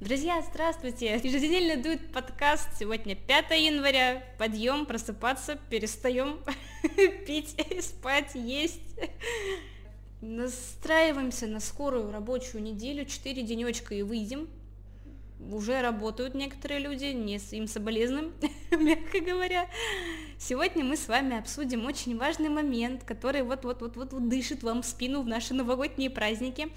Друзья, здравствуйте! Еженедельно дует подкаст. Сегодня 5 января. Подъем, просыпаться, перестаем пить, спать, есть. Настраиваемся на скорую рабочую неделю, 4 денечка и выйдем. Уже работают некоторые люди, не с им соболезным, мягко говоря. Сегодня мы с вами обсудим очень важный момент, который вот-вот-вот-вот дышит вам в спину в наши новогодние праздники.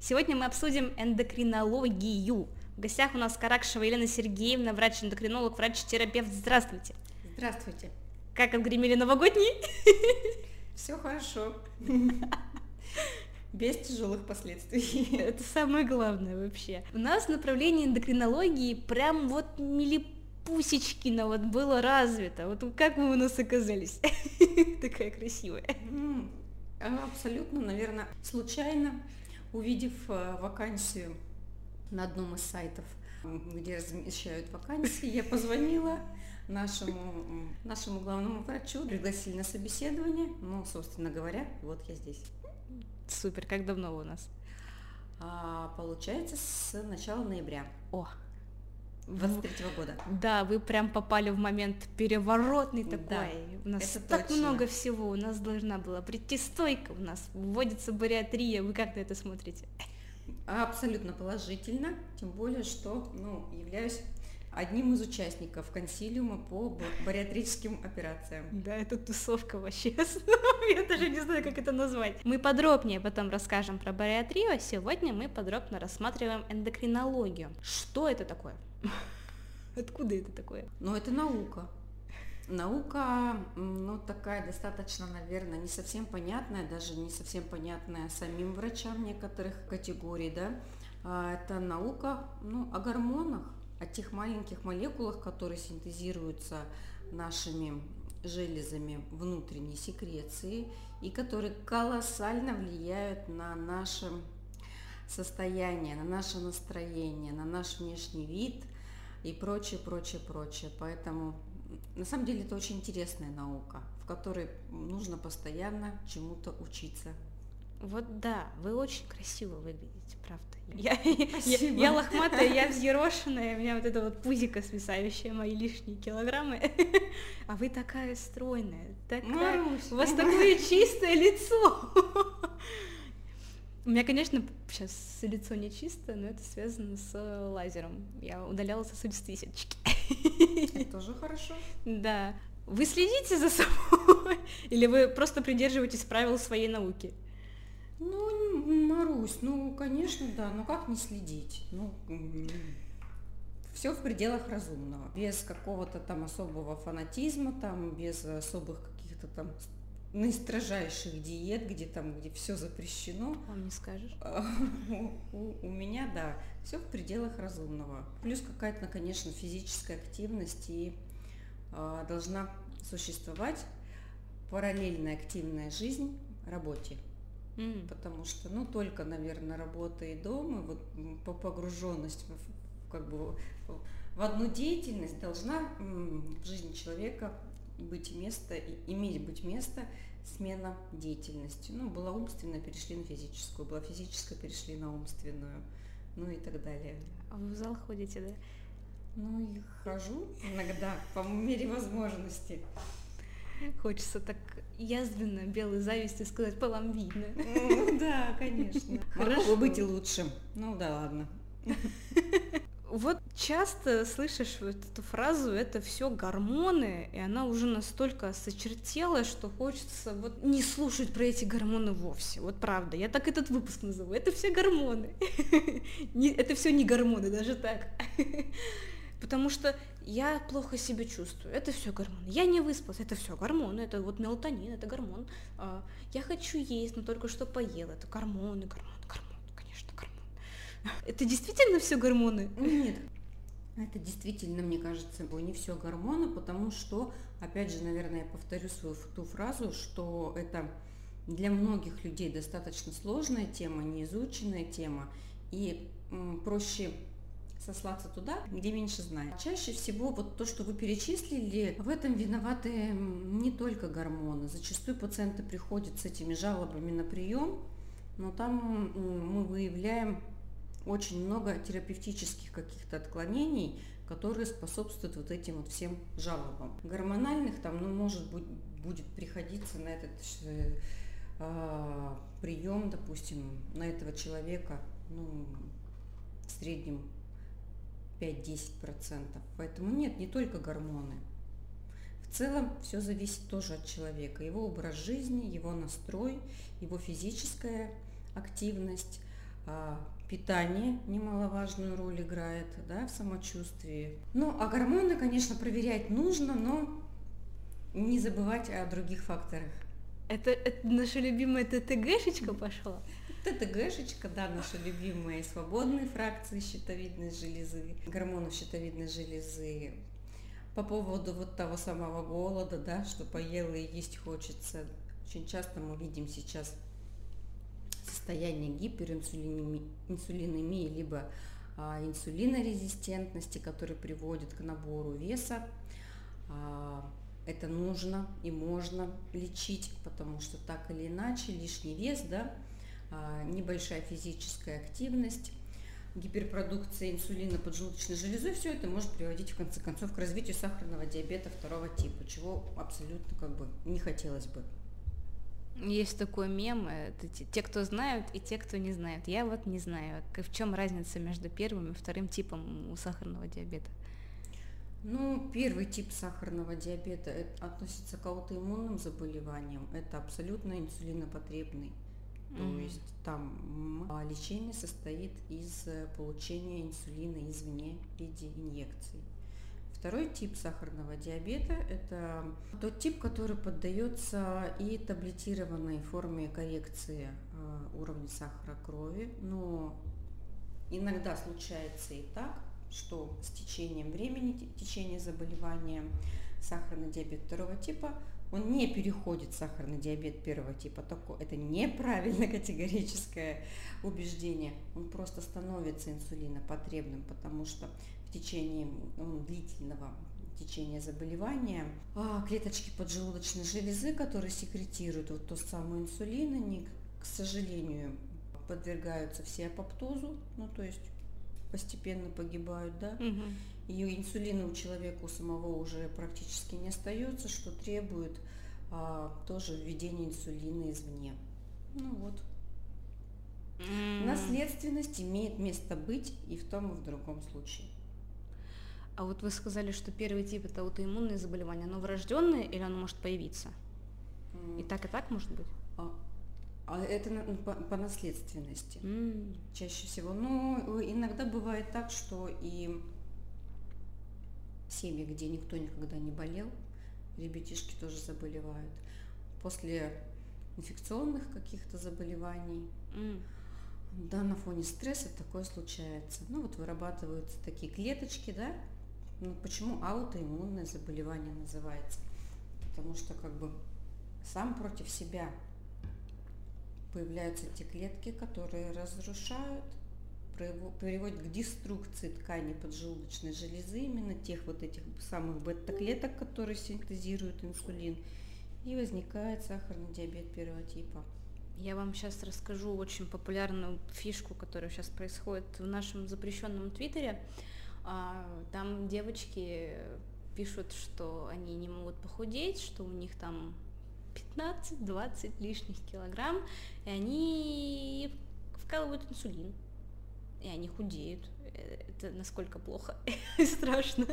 Сегодня мы обсудим эндокринологию. В гостях у нас Каракшева Елена Сергеевна, врач-эндокринолог, врач-терапевт. Здравствуйте. Здравствуйте. Как отгремели новогодние? Все хорошо. Без тяжелых последствий. Это самое главное вообще. У нас направление эндокринологии прям вот милипусечкино вот было развито. Вот как вы у нас оказались? Такая красивая. Абсолютно, наверное, случайно, увидев э, вакансию на одном из сайтов, где размещают вакансии, я позвонила нашему, нашему главному врачу, пригласили на собеседование, ну, собственно говоря, вот я здесь. Супер, как давно у нас? А, получается, с начала ноября. О, 23 -го года. Да, вы прям попали в момент переворотный такой. Да, у нас это так точно. много всего. У нас должна была прийти стойка, у нас вводится бариатрия. Вы как на это смотрите? Абсолютно положительно, тем более, что ну, являюсь одним из участников консилиума по бариатрическим операциям. Да, это тусовка вообще. Я даже не знаю, как это назвать. Мы подробнее потом расскажем про бариатрию, а сегодня мы подробно рассматриваем эндокринологию. Что это такое? Откуда это такое? Ну, это наука. Наука, ну, такая достаточно, наверное, не совсем понятная, даже не совсем понятная самим врачам некоторых категорий, да. А, Это наука, ну, о гормонах, о тех маленьких молекулах, которые синтезируются нашими железами внутренней секреции и которые колоссально влияют на наше состояние, на наше настроение, на наш внешний вид и прочее, прочее, прочее. Поэтому на самом деле это очень интересная наука, в которой нужно постоянно чему-то учиться. Вот да, вы очень красиво выглядите, правда. Я, я, Спасибо. я лохматая, я взъерошенная, у меня вот это вот пузико свисающее, мои лишние килограммы. А вы такая стройная, такая... Марусь, У вас такое чистое лицо. У меня, конечно, сейчас лицо не чистое, но это связано с лазером. Я удаляла сосудистые сеточки. Это тоже хорошо. Да. Вы следите за собой? Или вы просто придерживаетесь правил своей науки? Ну, Марусь, ну, конечно, да, но как не следить? Ну, все в пределах разумного, без какого-то там особого фанатизма, там, без особых каких-то там наистрожайших диет, где там, где все запрещено. Вам не скажешь? У, у- меня, да, все в пределах разумного. Плюс какая-то, конечно, физическая активность и а, должна существовать параллельная активная жизнь работе. М. Потому что, ну, только, наверное, работа и дом, и вот по погруженность как бы в- одну деятельность должна в жизни человека быть место, иметь быть место смена деятельности. Ну, была умственная, перешли на физическую, была физическая, перешли на умственную, ну и так далее. А вы в зал ходите, да? Ну и хожу иногда по мере возможности. Хочется так язвенно, белой завистью сказать, по вам видно. Ну да, конечно. Хорошо. Могло бы быть и лучше. Ну да, ладно. Вот часто слышишь вот эту фразу, это все гормоны, и она уже настолько сочертела, что хочется вот не слушать про эти гормоны вовсе. Вот правда, я так этот выпуск назову. Это все гормоны. Это все не гормоны, даже так. Потому что я плохо себя чувствую, это все гормоны. Я не выспалась, это все гормоны, это вот мелатонин, это гормон. А, Я хочу есть, но только что поела, это гормоны, гормоны, гормоны. Это действительно все гормоны? Нет, это действительно, мне кажется, не все гормоны, потому что, опять же, наверное, я повторю свою ту фразу, что это для многих людей достаточно сложная тема, неизученная тема, и проще сослаться туда, где меньше знают. Чаще всего вот то, что вы перечислили, в этом виноваты не только гормоны. Зачастую пациенты приходят с этими жалобами на прием, но там мы выявляем очень много терапевтических каких-то отклонений, которые способствуют вот этим вот всем жалобам. Гормональных там, ну, может быть, будет приходиться на этот э, прием, допустим, на этого человека, ну, в среднем 5-10%. Поэтому нет, не только гормоны. В целом все зависит тоже от человека, его образ жизни, его настрой, его физическая активность, а, питание немаловажную роль играет да, в самочувствии. Ну, а гормоны, конечно, проверять нужно, но не забывать о других факторах. Это, это наша любимая ТТГшечка пошла? ТТГшечка, да, наши любимые свободные фракции щитовидной железы, гормонов щитовидной железы. По поводу вот того самого голода, да, что поела и есть хочется. Очень часто мы видим сейчас состояние гиперинсулинемии, либо а, инсулинорезистентности, который приводит к набору веса. А, это нужно и можно лечить, потому что так или иначе лишний вес, да, а, небольшая физическая активность, гиперпродукция инсулина поджелудочной железой, все это может приводить в конце концов к развитию сахарного диабета второго типа, чего абсолютно как бы не хотелось бы. Есть такой мем, это те, кто знают и те, кто не знают. Я вот не знаю, в чем разница между первым и вторым типом у сахарного диабета. Ну, первый тип сахарного диабета относится к аутоиммунным заболеваниям. Это абсолютно инсулинопотребный то mm-hmm. есть там а, лечение состоит из э, получения инсулина извне в виде инъекций. Второй тип сахарного диабета – это тот тип, который поддается и таблетированной форме коррекции а, уровня сахара крови, но иногда случается и так, что с течением времени, течение заболевания сахарный диабет второго типа – он не переходит в сахарный диабет первого типа. Это неправильное категорическое убеждение. Он просто становится инсулинопотребным, потому что течение ну, длительного течения заболевания а, клеточки поджелудочной железы, которые секретируют вот тот самый инсулин, они, к сожалению, подвергаются все апоптозу, ну то есть постепенно погибают, да, угу и инсулина у человека у самого уже практически не остается, что требует а, тоже введения инсулина извне. Ну вот. Mm. Наследственность имеет место быть и в том, и в другом случае. А вот вы сказали, что первый тип это аутоиммунное заболевание. Оно врожденное или оно может появиться? Mm. И так, и так может быть? А, а это на, по, по наследственности. Mm. Чаще всего. Ну, иногда бывает так, что и семьи, где никто никогда не болел, ребятишки тоже заболевают. После инфекционных каких-то заболеваний, mm. да, на фоне стресса такое случается. Ну вот вырабатываются такие клеточки, да, ну, почему аутоиммунное заболевание называется? Потому что как бы сам против себя появляются те клетки, которые разрушают приводит к деструкции ткани поджелудочной железы, именно тех вот этих самых бета-клеток, которые синтезируют инсулин, и возникает сахарный диабет первого типа. Я вам сейчас расскажу очень популярную фишку, которая сейчас происходит в нашем запрещенном твиттере. А, там девочки пишут, что они не могут похудеть, что у них там 15-20 лишних килограмм, и они вкалывают инсулин и они худеют. Это насколько плохо и страшно.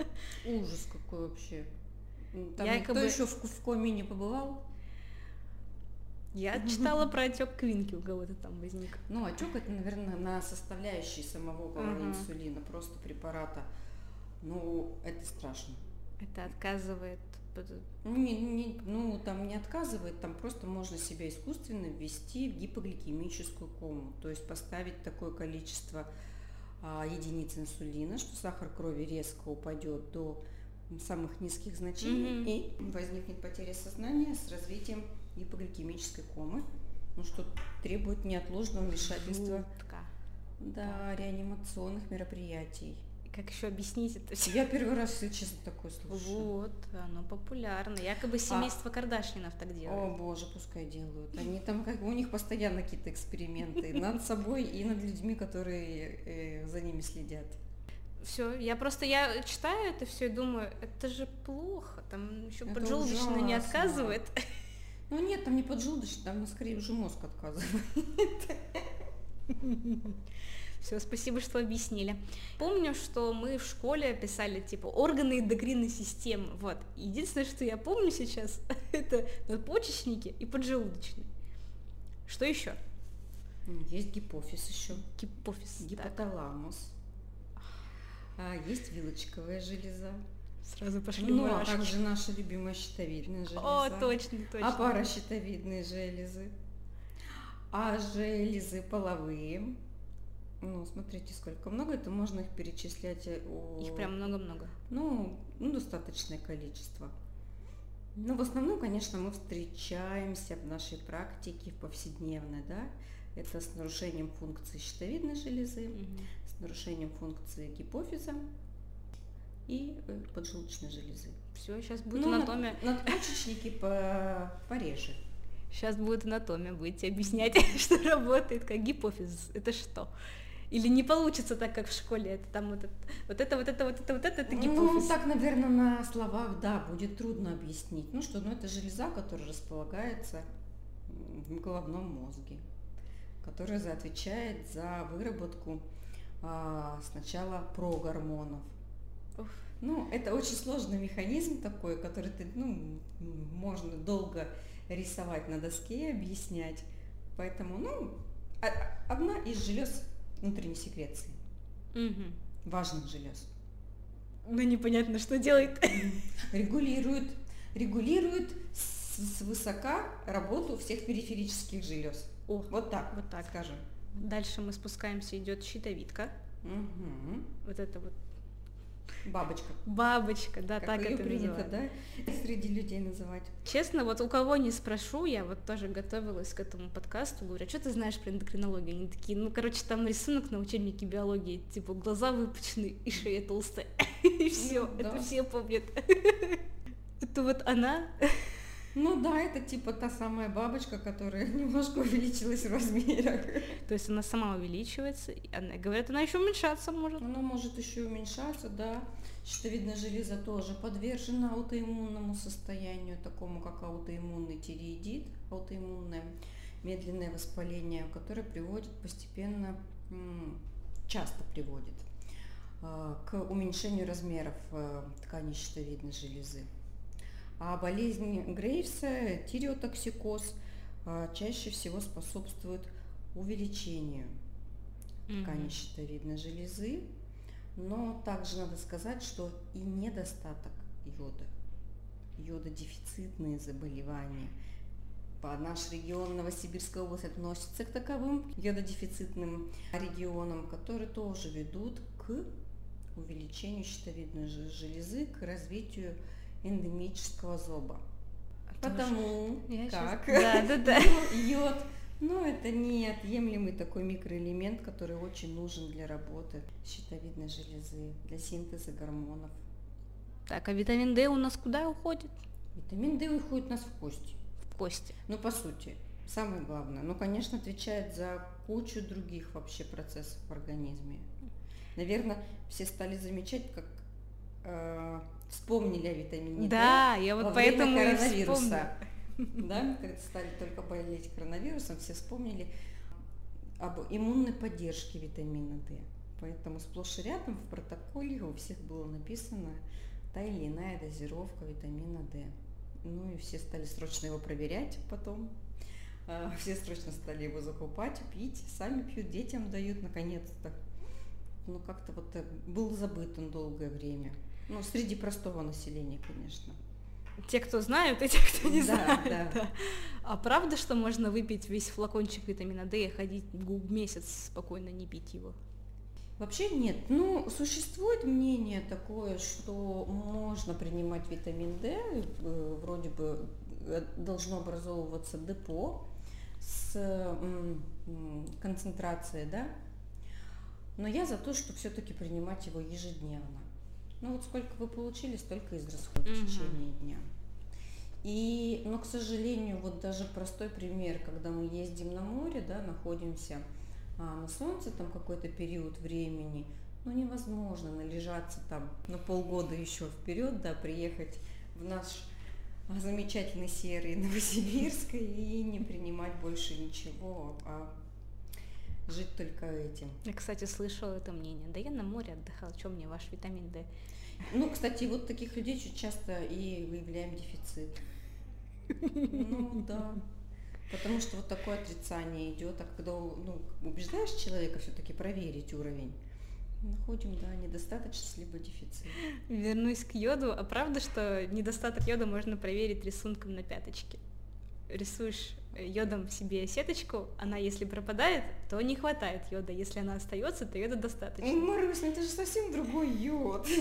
Ужас какой вообще. Там я никто бы... еще в, в коме не побывал? Я читала про отек квинки у кого-то там возник. Ну, отек это, наверное, на составляющие самого uh-huh. инсулина, просто препарата. Ну, это страшно. Это отказывает ну, не, не, ну, там не отказывает, там просто можно себя искусственно ввести в гипогликемическую кому. То есть поставить такое количество а, единиц инсулина, что сахар крови резко упадет до самых низких значений mm-hmm. и возникнет потеря сознания с развитием гипогликемической комы, ну, что требует неотложного вмешательства да, реанимационных мероприятий. Как еще объяснить это все? Я первый раз, если честно, такое слушаю. Вот, оно популярно. Якобы семейство Кардашьянов так О делает. боже, пускай делают. Они там как у них постоянно какие-то эксперименты над собой и над людьми, которые э, за ними следят. Все, я просто я читаю это все и думаю, это же плохо, там еще Это поджелудочный не отказывает. Ну нет, там не поджелудочный, там скорее уже мозг отказывает. Все, спасибо, что объяснили. Помню, что мы в школе писали типа органы эндокринной системы. Вот. Единственное, что я помню сейчас, это надпочечники и поджелудочный. Что еще? М, Есть гипофиз еще, Гипофиз. Гипоталамус. А, есть вилочковая железа. сразу пошли Ну, а мурашки. также наша любимая щитовидная железа. О, точно, точно. А паращитовидные железы. А железы половые. Ну, смотрите, сколько много. Это можно их перечислять. э, у- Их прям много-много. Ну, ну, достаточное количество. Но в основном, конечно, мы встречаемся в нашей практике, в повседневной, да, это с нарушением функции щитовидной железы, Мгм. Нарушением функции гипофиза и э, поджелудочной железы. Все, сейчас будет Ну, анатомия. над- Надпочечники по, пореже. Сейчас будет анатомия, будете объяснять, что работает как гипофиз. Это что? Или не получится так, как в школе? Это там вот это, вот это, вот это, вот это, вот это, это Ну, гипофиз. так, наверное, на словах, да, будет трудно объяснить. Ну что, ну это железа, которая располагается в головном мозге, которая отвечает за выработку а, сначала прогормонов. Уф. Ну, это очень сложный механизм такой, который ты, ну, можно долго рисовать на доске и объяснять. Поэтому, ну, а- одна из желез внутренней секреции, Мгм. важных желез. Ну, непонятно, что делает. регулирует, регулирует с, высока работу всех периферических желез. О, Вот так, Вот так. скажем. Дальше мы спускаемся, идет щитовидка. Мгм. Вот это вот Бабочка. бабочка, да, как так ее это принято, называют. да, среди людей называть. Честно, вот у кого не спрошу, я вот тоже готовилась к этому подкасту, говорю, а что ты знаешь про эндокринологию? Они такие, ну, короче, там рисунок на учебнике биологии, типа, глаза выпучены и шея толстая. И все, Ну, да. это все помнят. Это вот она. Ну да, это типа та самая бабочка, которая немножко увеличилась в размерах. То есть она сама увеличивается, и она, говорят, она еще уменьшаться может. Она может еще уменьшаться, да. Щитовидная железа тоже подвержена аутоиммунному состоянию, такому как аутоиммунный тиреидит, аутоиммунное медленное воспаление, которое приводит постепенно, часто приводит а, к уменьшению размеров э, ткани щитовидной железы. А болезнь Грейвса, тиреотоксикоз, а, чаще всего способствует увеличению ткани Мгм. щитовидной железы, но также надо сказать, что и недостаток йода, йододефицитные заболевания. По наш регион Новосибирская область относится к таковым йододефицитным регионам, которые тоже ведут к увеличению щитовидной же- железы, к развитию эндемического зоба. А тоже- Потому щас- как Да, да, да. йод, ну это неотъемлемый такой микроэлемент, который очень нужен для работы щитовидной железы, для синтеза гормонов. Так, а витамин D у нас куда уходит? Витамин D уходит у нас в кости. В кости. Ну, по сути, самое главное. Ну, конечно, отвечает за кучу других вообще процессов в организме. Наверное, все стали замечать, как э, вспомнили о витамине Да, я во вот время поэтому и коронавируса. Да, когда стали только болеть коронавирусом, все вспомнили об иммунной поддержке витамина D. Поэтому сплошь и рядом в протоколе у всех было написано та или иная дозировка витамина D. Ну и все стали срочно его проверять потом. А, Все срочно стали его закупать, пить, сами пьют, детям дают наконец-то. Ну как-то вот э, был забыт он долгое время. Ну, среди простого населения, конечно. Те, кто знают, и те, кто не Да, знает. да. да. А правда, что можно выпить весь флакончик витамина D и ходить месяц спокойно не пить его? Вообще нет. Ну, существует мнение такое, что можно принимать витамин D, э, вроде бы э, должно образовываться депо с концентрацией, да. Но я за то, чтобы все-таки принимать его ежедневно. Ну вот сколько вы получили, столько израсходите Мгм. в течение дня. И, но, к сожалению, вот даже простой пример, когда мы ездим на море, да, находимся а, на солнце там какой-то период времени, ну невозможно належаться там на полгода еще вперед, да, приехать в наш а, замечательный серый Новосибирск и не принимать больше ничего, а жить только этим. Я, кстати, слышала это мнение. Да я на море отдыхал, что мне ваш витамин D? Ну, кстати, вот таких людей очень часто и выявляем дефицит. Ну да. Потому что вот такое отрицание идет, а когда ну, убеждаешь человека все-таки проверить уровень, находим, да, недостаточность либо дефицит. Вернусь к йоду. А правда, что недостаток йода можно проверить рисунком на пяточке? Рисуешь э, йодом себе сеточку, она если пропадает, то не хватает йода. Если она остается, то йода достаточно. Марусь, ну это же совсем другой йод.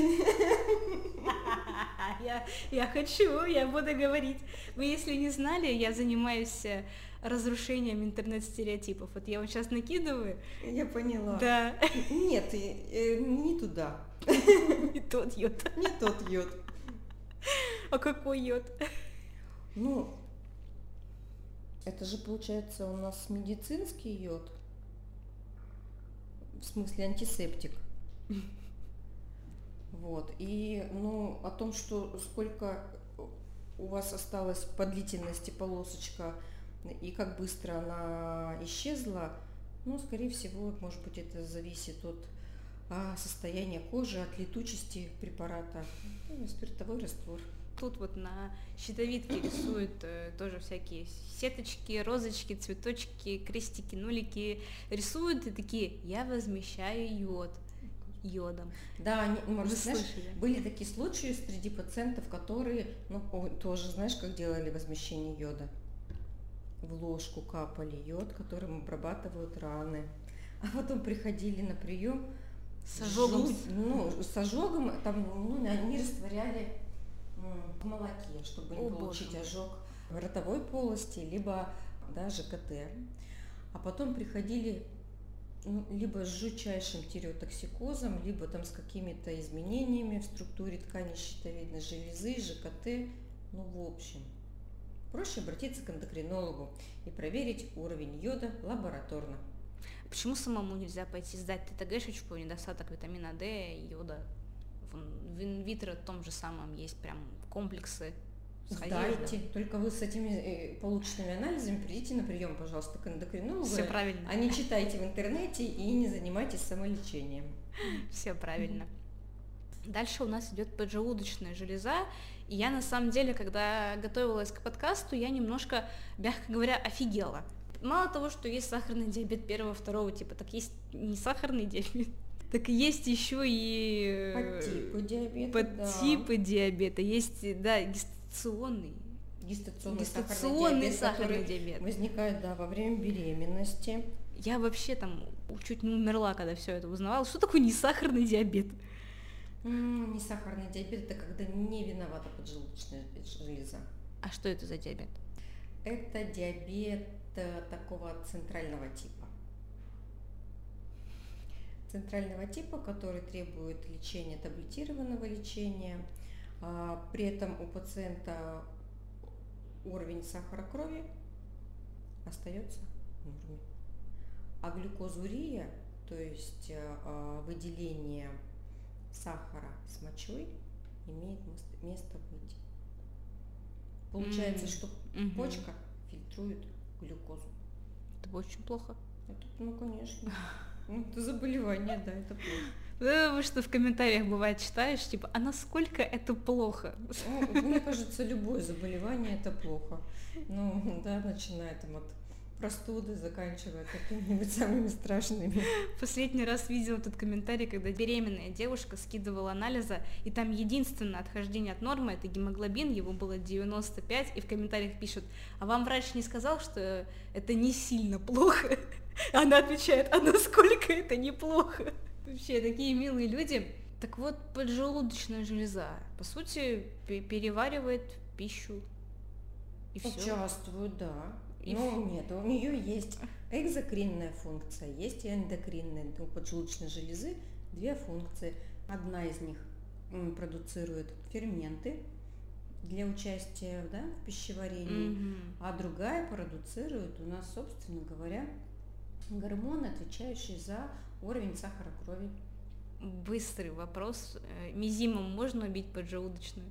Я, я хочу, я буду говорить. Вы, если не знали, я занимаюсь э, разрушением интернет-стереотипов. Вот я вот сейчас накидываю. Я поняла. Да, Нет, э, не туда. и тот йод. Не тот йод. А какой йод? Ну, это же получается у нас медицинский йод. В смысле антисептик. Вот. И, ну, о том, что сколько у вас осталось по длительности полосочка и как быстро она исчезла, ну, скорее всего, может быть, это зависит от а, состояния кожи, от летучести препарата. Ну, спиртовой раствор. Тут вот на щитовидке рисуют э, тоже всякие сеточки, розочки, цветочки, крестики, нулики. Рисуют и такие, я возмещаю йод йодом. Да, они, Вы может, знаешь, были такие случаи среди пациентов, которые, ну, тоже, знаешь, как делали возмещение йода? В ложку капали йод, которым обрабатывают раны. А потом приходили на прием С ожогом. жуть, ну, с ожогом, там, ну, они растворяли в молоке, чтобы не О, получить боже ожог в ротовой полости, либо да, ЖКТ. А потом приходили ну, либо с жутчайшим тиреотоксикозом, либо там с какими-то изменениями в структуре ткани щитовидной железы, ЖКТ. Ну, в общем, проще обратиться к эндокринологу и проверить уровень йода лабораторно. Почему самому нельзя пойти сдать ТТГшечку, недостаток витамина D, йода? В инвитро том же самом есть прям комплексы. Сходили, Сдайте. Только вы с этими э, полученными анализами придите на прием, пожалуйста, к эндокринологу, Все правильно. а не читайте в интернете и не занимайтесь самолечением. Все правильно. Дальше у нас идет поджелудочная железа. И я на самом деле, когда готовилась к подкасту, я немножко, мягко говоря, офигела. Мало того, что есть сахарный диабет первого, второго типа, так есть не сахарный диабет, так и есть еще и э, Подтипы диабета, подтипы диабета. Есть, да, гестационный, да. Гестационный, гестационный сахарный, сахарный диабет, диабет. который возникает да, во время беременности. Я вообще там чуть не умерла, когда все это узнавала. Что такое несахарный диабет? М, Не сахарный диабет, это когда не виновата поджелудочная железа. А что это за диабет? Это диабет э, такого центрального типа. Центрального типа, который требует лечения, таблетированного лечения. А, При этом у пациента уровень сахара крови остается в норме. А глюкозурия, то есть э, а, выделение сахара с мочой, имеет мес- место быть. Получается, М, что мгм. почка фильтрует глюкозу. Это очень плохо. Это, ну, конечно. Ну, это заболевание, да, это плохо. Вы что в комментариях бывает читаешь, типа, а насколько это плохо? Ну, мне кажется, любое заболевание это плохо. Ну, да, начиная там от простуды, заканчивая какими-нибудь самыми страшными. Последний раз видела этот комментарий, когда беременная девушка скидывала анализа, и там единственное отхождение от нормы это гемоглобин, его было 95, и в комментариях пишут, а вам врач не сказал, что это не сильно плохо? Она отвечает, а насколько это неплохо? Вообще, такие милые люди. Так вот, поджелудочная железа, по сути, пе- переваривает пищу. И все. Участвуют, да. И ну, нет, у нее есть экзокринная функция, есть и эндокринная. У поджелудочной железы две функции. Одна из них продуцирует ферменты для участия да, в пищеварении, mm-hmm. а другая продуцирует у нас, собственно говоря, гормоны, отвечающие за уровень сахара крови. Быстрый вопрос. Э, мизимом можно убить поджелудочную?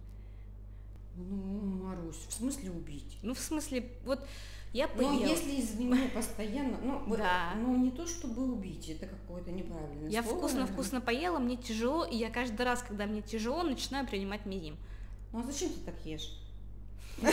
Ну, Марусь, в смысле убить? Ну, в смысле, вот я поела. Но если, извини, постоянно, ну, да. ну не то чтобы убить, это какое-то неправильное Я вкусно-вкусно поела, мне тяжело, и я каждый раз, когда мне тяжело, начинаю принимать мизим. Ну а зачем ты так ешь?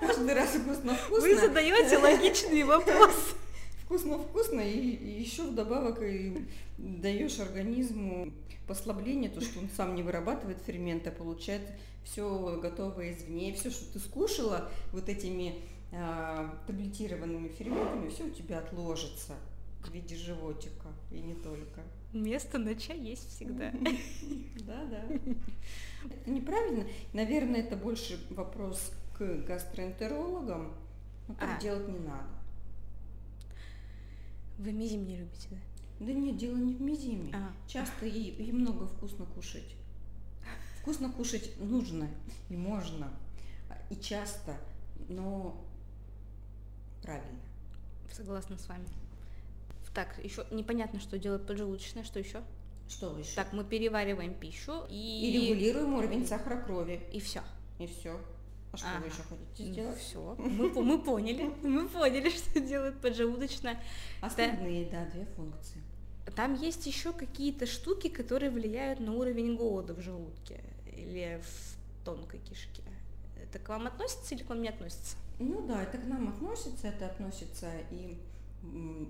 Каждый раз вкусно-вкусно. Вы задаете логичные вопросы. Вкусно-вкусно, и, и еще вдобавок и даешь организму послабление, то, что он сам не вырабатывает ферменты, а получает все готовое извне, все, что ты скушала вот этими таблетированными ферментами, все у тебя отложится в виде животика и не только. Место на чай есть всегда. Да, да. Это неправильно. Наверное, это больше вопрос к гастроэнтерологам. Но так а. делать не надо. Вы мизим не любите, да? Да нет, дело не в мизиме. А. Часто и, и много вкусно кушать. Вкусно кушать нужно и можно, и часто, но правильно. Согласна с вами. Так, еще непонятно, что делать поджелудочная, что еще? Что еще? Так, мы перевариваем пищу и... И регулируем уровень сахара крови. И все. И все. А что ага. вы еще хотите сделать? Все. Мы, мы поняли. Мы поняли, что делает поджелудочная. Остальные, да, две функции. Там есть еще какие-то штуки, которые влияют на уровень голода в желудке или в тонкой кишке. Это к вам относится или к вам не относится? Ну да, это к нам относится, это относится и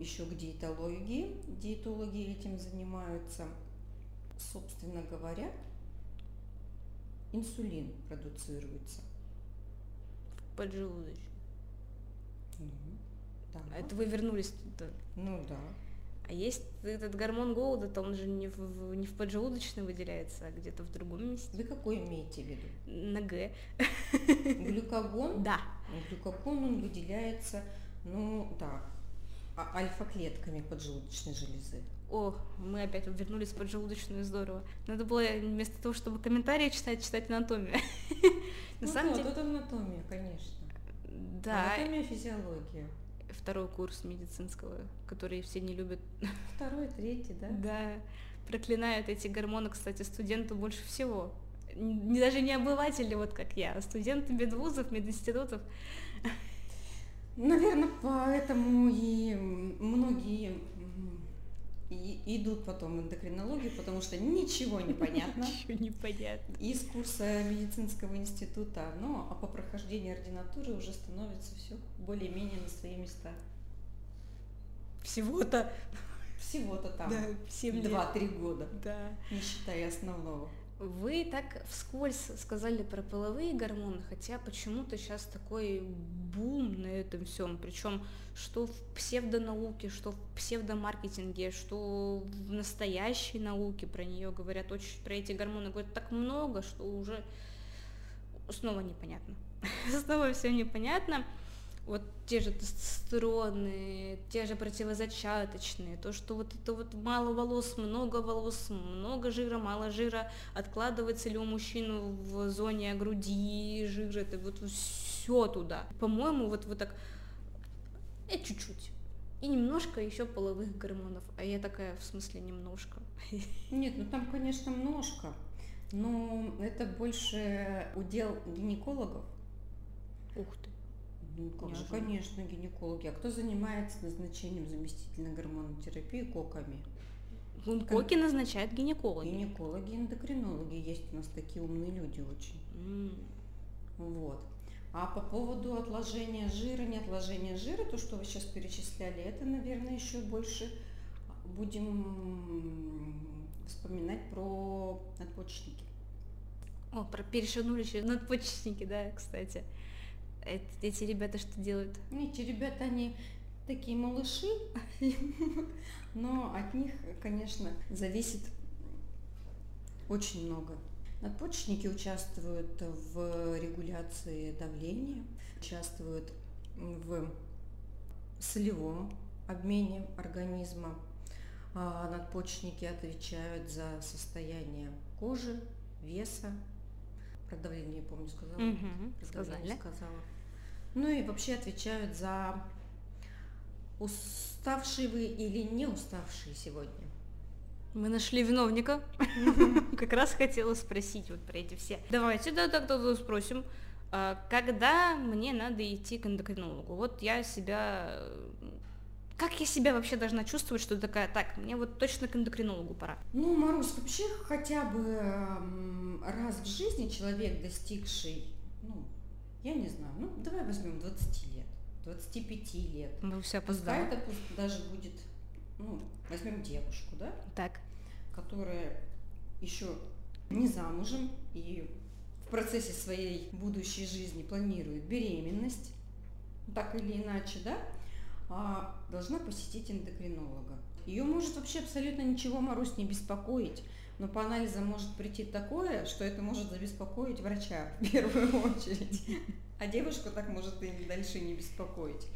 еще к диетологии. Диетологи этим занимаются. Собственно говоря, инсулин продуцируется. В поджелудочной. Ну, да. Это вы вернулись туда? Ну да. А есть этот гормон голода-то он же не в, не в поджелудочной выделяется, а где-то в другом месте. Вы какой имеете в виду? На Г. Глюкогон? Да. Глюкогон он выделяется, ну да, а альфа-клетками поджелудочной железы. О, мы опять вернулись в поджелудочную, здорово. Надо было вместо того, чтобы комментарии читать, читать анатомию. На ну самом деле... тут анатомия, конечно. Да. Анатомия, физиология второй курс медицинского, который все не любят. Второй, третий, да? Да. Проклинают эти гормоны, кстати, студенты больше всего. Не, даже не обыватели, вот как я, а студенты медвузов, мединститутов. Наверное, поэтому и многие и идут потом эндокринологию, потому что ничего не понятно. Ничего не понятно. Из курса медицинского института, но а по прохождении ординатуры уже становится все более-менее на свои места. Всего-то. Всего-то там. Да, 2-3 года. Да. Не считая основного. Вы так вскользь сказали про половые гормоны, хотя почему-то сейчас такой бум на этом всем, причем что в псевдонауке, что в псевдомаркетинге, что в настоящей науке про нее говорят очень, про эти гормоны говорят так много, что уже снова непонятно. снова все непонятно вот те же тестостероны, те же противозачаточные, то, что вот это вот мало волос, много волос, много жира, мало жира, откладывается ли у мужчины в зоне груди жир, это вот все туда. По-моему, вот, вот так, э, чуть-чуть. И немножко еще половых гормонов. А я такая, в смысле, немножко. Нет, ну там, конечно, немножко. Но это больше удел гинекологов. Ух ты. Ну, как же, конечно, гинекологи. А кто занимается назначением заместительной гормонотерапии коками? Ну, коки назначают гинекологи. Гинекологи, эндокринологи. Есть у нас такие умные люди очень. Mm. Вот. А по поводу отложения жира, не отложения жира, то, что вы сейчас перечисляли, это, наверное, еще больше будем вспоминать про надпочечники. О, про перешагнули через надпочечники, да, кстати эти ребята что делают? Эти ребята, они такие малыши, но от них, конечно, зависит очень много. Надпочечники участвуют в регуляции давления, участвуют в солевом обмене организма. А надпочечники отвечают за состояние кожи, веса, про давление, я помню, сказала. Про сказали. сказала. Ну и вообще отвечают за уставшие вы или не уставшие сегодня. Мы нашли виновника. Как раз хотела спросить вот про эти все. Давайте, да, тогда спросим. а, Когда мне надо идти к эндокринологу? Вот я себя... Как я себя вообще должна чувствовать, что такая, так, мне вот точно к эндокринологу пора? Ну, Марусь, вообще хотя бы раз в жизни человек, достигший, ну, я не знаю, ну, давай возьмем 20 лет, 25 лет. Мы все Пускай опоздали. это пусть даже будет, ну, возьмем девушку, да, Так. которая еще не замужем и в процессе своей будущей жизни планирует беременность, так или иначе, да, а, должна посетить эндокринолога. Ее может вообще абсолютно ничего, Марусь, не беспокоить, но по анализам может прийти такое, что это может забеспокоить врача в первую очередь, а девушку так может и дальше не беспокоить.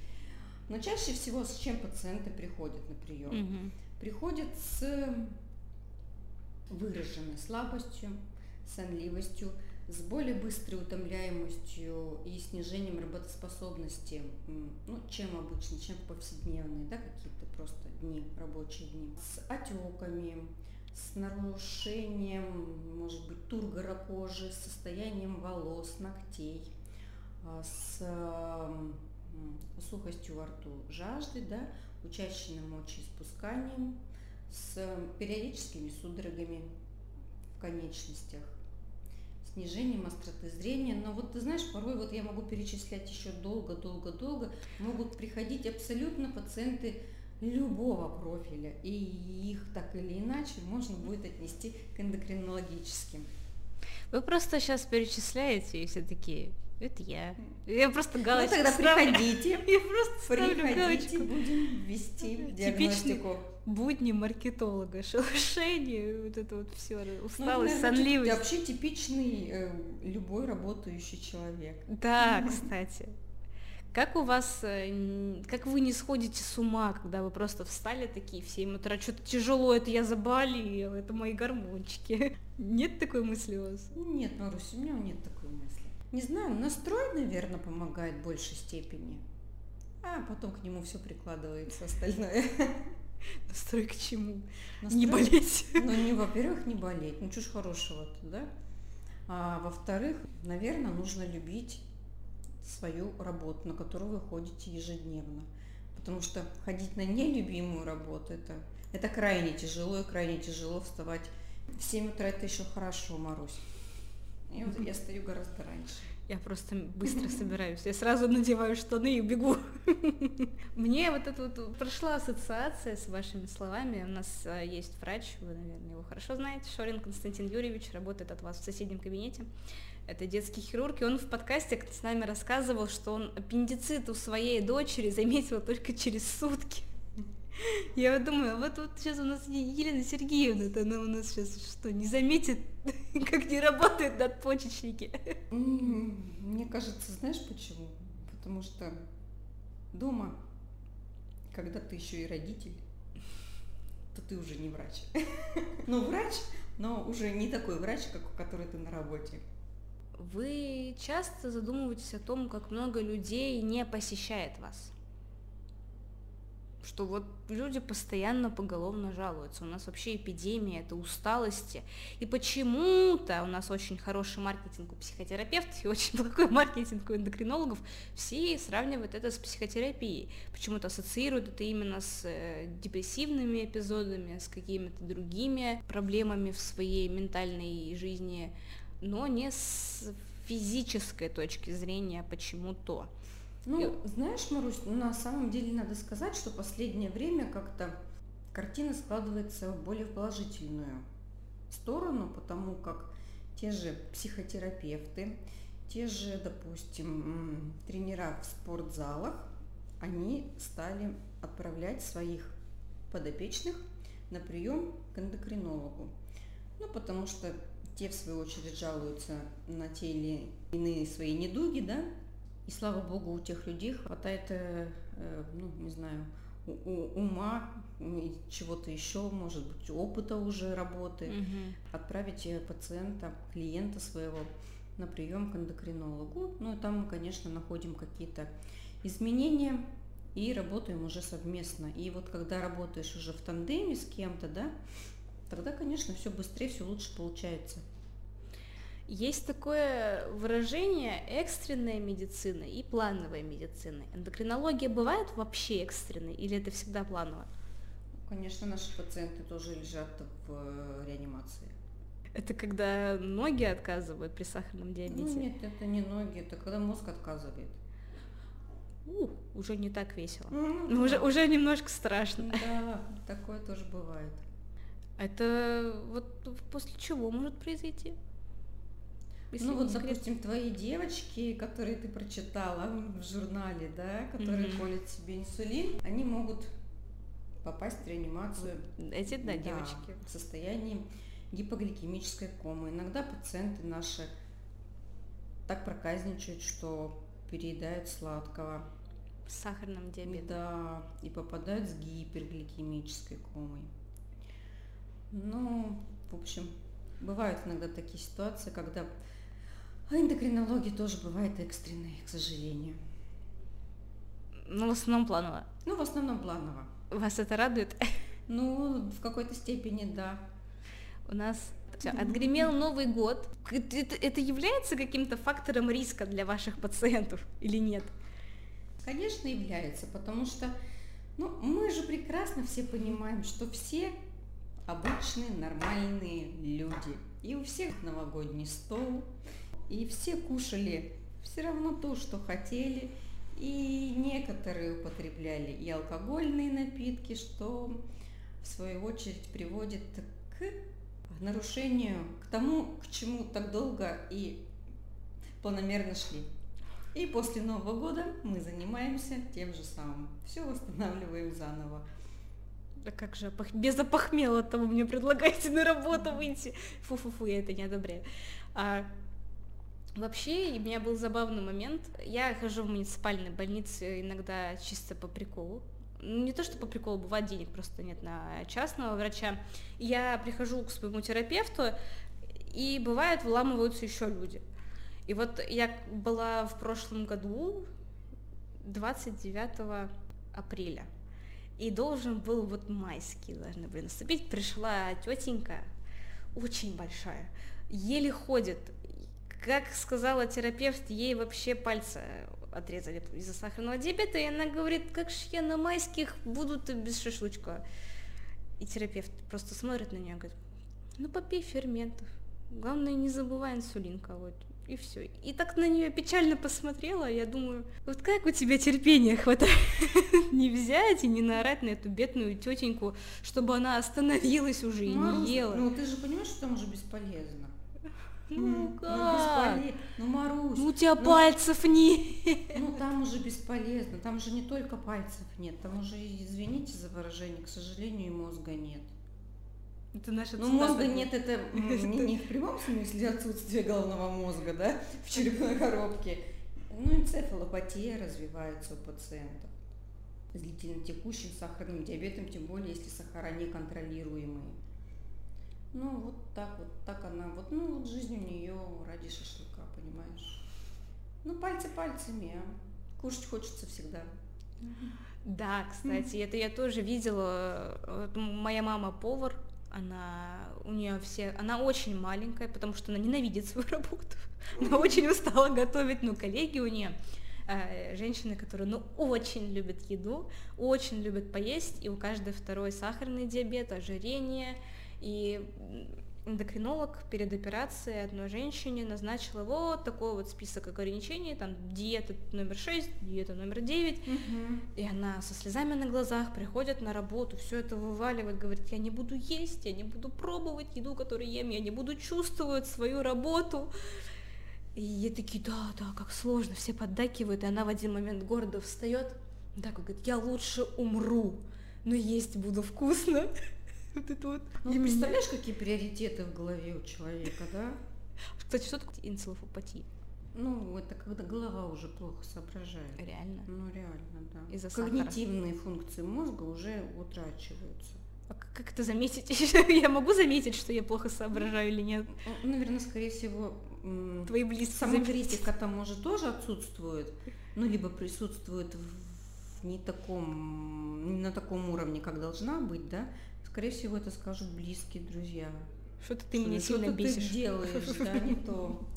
Но чаще всего с чем пациенты приходят на прием? Мгм. приходит с выраженной слабостью, сонливостью, с более быстрой утомляемостью и снижением работоспособности, ну, чем обычно, чем повседневные, да, какие-то просто дни, рабочие дни, с отеками, с нарушением, может быть, тургора кожи, с состоянием волос, ногтей, а, с сухостью во рту, жаждой, да, учащенным мочеиспусканием, с периодическими судорогами в конечностях, снижением остроты зрения. Но вот ты знаешь, порой вот я могу перечислять еще долго-долго-долго, могут приходить абсолютно пациенты любого профиля, и их так или иначе можно будет отнести к эндокринологическим. Вы просто сейчас перечисляете и все такие, это я. Я просто Ну галочку тогда ставлю. приходите, Я просто ставлю приходите, галочку. будем вести диагностику. Будни маркетолога, шелушение, вот это вот все, Ну, усталость, наверное, сонливость. Вообще типичный э, любой работающий человек. Да, кстати. Как у вас, э, как вы не сходите с ума, когда вы просто встали такие в 7 утра, что-то тяжело, это я заболела, это мои гормончики. Нет такой мысли у вас? Нет, Марусь, у меня нет такой мысли. Не знаю, настрой, наверное, помогает в большей степени. А потом к нему все прикладывается остальное. Настрой к чему? Настрой- Не болеть. Ну, не, во-первых, не болеть. Ну, чушь хорошего-то, да? А во-вторых, наверное, нужно любить свою работу, на которую вы ходите ежедневно. Потому что ходить на нелюбимую работу, это, это крайне тяжело, и крайне тяжело вставать в 7 утра, это еще хорошо, Марусь. И вот я стою гораздо раньше. Я просто быстро собираюсь. Я сразу надеваю штаны и бегу. Мне вот это вот прошла ассоциация с вашими словами. У нас э, есть врач, вы, наверное, его хорошо знаете, Шорин Константин Юрьевич, работает от вас в соседнем кабинете. Это детский хирург, и он в подкасте с нами рассказывал, что он аппендицит у своей дочери заметил только через сутки. Я вот думаю, вот, вот сейчас у нас Елена Сергеевна, это она у нас сейчас что, не заметит, как не работают надпочечники? Мне кажется, знаешь почему? Потому что дома, когда ты еще и родитель, то ты уже не врач. Ну, врач, но уже не такой врач, как у которой ты на работе. Вы часто задумываетесь о том, как много людей не посещает вас? Что вот люди постоянно поголовно жалуются. У нас вообще эпидемия, это усталости. И почему-то у нас очень хороший маркетинг у психотерапевтов и очень плохой маркетинг у эндокринологов. Все сравнивают это с психотерапией. Почему-то ассоциируют это именно с э, депрессивными эпизодами, с какими-то другими проблемами в своей ментальной жизни но не с физической точки зрения почему-то. Ну, знаешь, Марусь, ну, на самом деле надо сказать, что последнее время как-то картина складывается в более положительную сторону, потому как те же психотерапевты, те же, допустим, тренера в спортзалах, они стали отправлять своих подопечных на прием к эндокринологу. Ну, потому что те, в свою очередь, жалуются на те или иные свои недуги, да, И слава богу, у тех людей хватает, э, э, ну, не знаю, ума, чего-то еще, может быть, опыта уже работы, Мгм. отправить э, пациента, клиента своего на прием к эндокринологу. Ну и там мы, конечно, находим какие-то изменения и работаем уже совместно. И вот когда работаешь уже в тандеме с кем-то, да, тогда, конечно, все быстрее, все лучше получается. Есть такое выражение экстренная медицина и плановая медицина. Эндокринология бывает вообще экстренной или это всегда планово? Конечно, наши пациенты тоже лежат в э, реанимации. Это когда ноги отказывают при сахарном диабете? Ну нет, это не ноги, это когда мозг отказывает. У, уже не так весело. Ну, уже, да. уже немножко страшно. Да, такое тоже бывает. Это вот после чего может произойти? Если ну вот, секрет? допустим, твои девочки, которые ты прочитала в журнале, да, которые Мгм. колят себе инсулин, они могут попасть в реанимацию. Эти, да, девочки. в состоянии гипогликемической комы. Иногда пациенты наши так проказничают, что переедают сладкого. С сахарным диабетом. Да, и попадают с гипергликемической комой. Ну, в общем, бывают иногда такие ситуации, когда а эндокринология тоже бывает экстренной, к сожалению. Ну, в основном планово. Ну, в основном планово. Вас это радует? Ну, в какой-то степени, да. У нас всё, отгремел Новый год. Это- это является каким-то фактором риска для ваших пациентов или нет? Конечно, является, потому что ну, мы же прекрасно все понимаем, что все обычные, нормальные люди. И у всех новогодний стол, и все кушали все равно то, что хотели. И некоторые употребляли и алкогольные напитки, что в свою очередь приводит к нарушению, к тому, к чему так долго и планомерно шли. И после Нового года мы занимаемся тем же самым. Все восстанавливаем заново. Да как же, опох- без опохмела-то вы мне предлагаете на работу выйти. Фу-фу-фу, я это не одобряю. А, вообще, у меня был забавный момент. Я хожу в муниципальной больнице иногда чисто по приколу. Не то, что по приколу, бывает денег просто нет на частного врача. Я прихожу к своему терапевту, и бывает выламываются еще люди. И вот я была в прошлом году 29 апреля. И должен был вот майские должны были наступить. Пришла тетенька, очень большая, еле ходит. Как сказала терапевт, ей вообще пальцы отрезали из-за сахарного диабета, и она говорит, как ж я на майских буду-то без шашлычка. И терапевт просто смотрит на нее и говорит, ну попей ферментов. Главное, не забывай инсулин колоть. И все. И так на нее печально посмотрела, я думаю, вот как у тебя терпения хватает не взять и не наорать на эту бедную тетеньку, чтобы она остановилась уже и Марусь, не ела. Ну ты же понимаешь, что там уже бесполезно. Ну М, как? Ну, бесполезно. Ну, Марусь, Ну у тебя ну- пальцев нет. ну там уже бесполезно. Там же не только пальцев нет. Там уже, извините за выражение, к сожалению, и мозга нет. Это наша Ну, мозга нет, это не, не в прямом смысле отсутствие головного мозга, да, в черепной коробке. Ну, энцефалопатия развивается у пациентов с длительно текущим сахарным диабетом, тем более, если сахара неконтролируемые. Ну, вот так вот, так она, вот, ну, вот жизнь у нее ради шашлыка, понимаешь? Ну, пальцы пальцами, а кушать хочется всегда. Да, кстати, это я тоже видела. Вот моя мама повар, она у нее все, она очень маленькая, потому что она ненавидит свою работу. Она очень устала готовить, но коллеги у нее женщины, которые ну очень любят еду, очень любят поесть, и у каждой второй сахарный диабет, ожирение, и эндокринолог перед операцией одной женщине назначила вот такой вот список ограничений, там диета номер 6, диета номер 9, и она со слезами на глазах приходит на работу, все это вываливает, говорит, я не буду есть, я не буду пробовать еду, которую ем, я не буду чувствовать свою работу. И я такие, да, да, как сложно, все поддакивают, и она в один момент гордо встает, так говорит, я лучше умру, но есть буду вкусно. Вот это вот. Ну, И ты меня- представляешь, какие приоритеты в голове у человека, да? Кстати, что такое энцефалопатия? Ну, это когда голова уже плохо соображает. Реально? Ну, реально, да. Из-за Когнитивные сахара. функции мозга уже утрачиваются. А как это заметить? я могу заметить, что я плохо соображаю или нет? Ну, наверное, скорее всего, твои близкие. Самокритика там может тоже отсутствует, ну, либо присутствует в не таком, не на таком уровне, как должна быть, да, скорее всего, это скажут близкие друзья. Что-то ты меня сильно бесишь. ты делаешь, да, не то.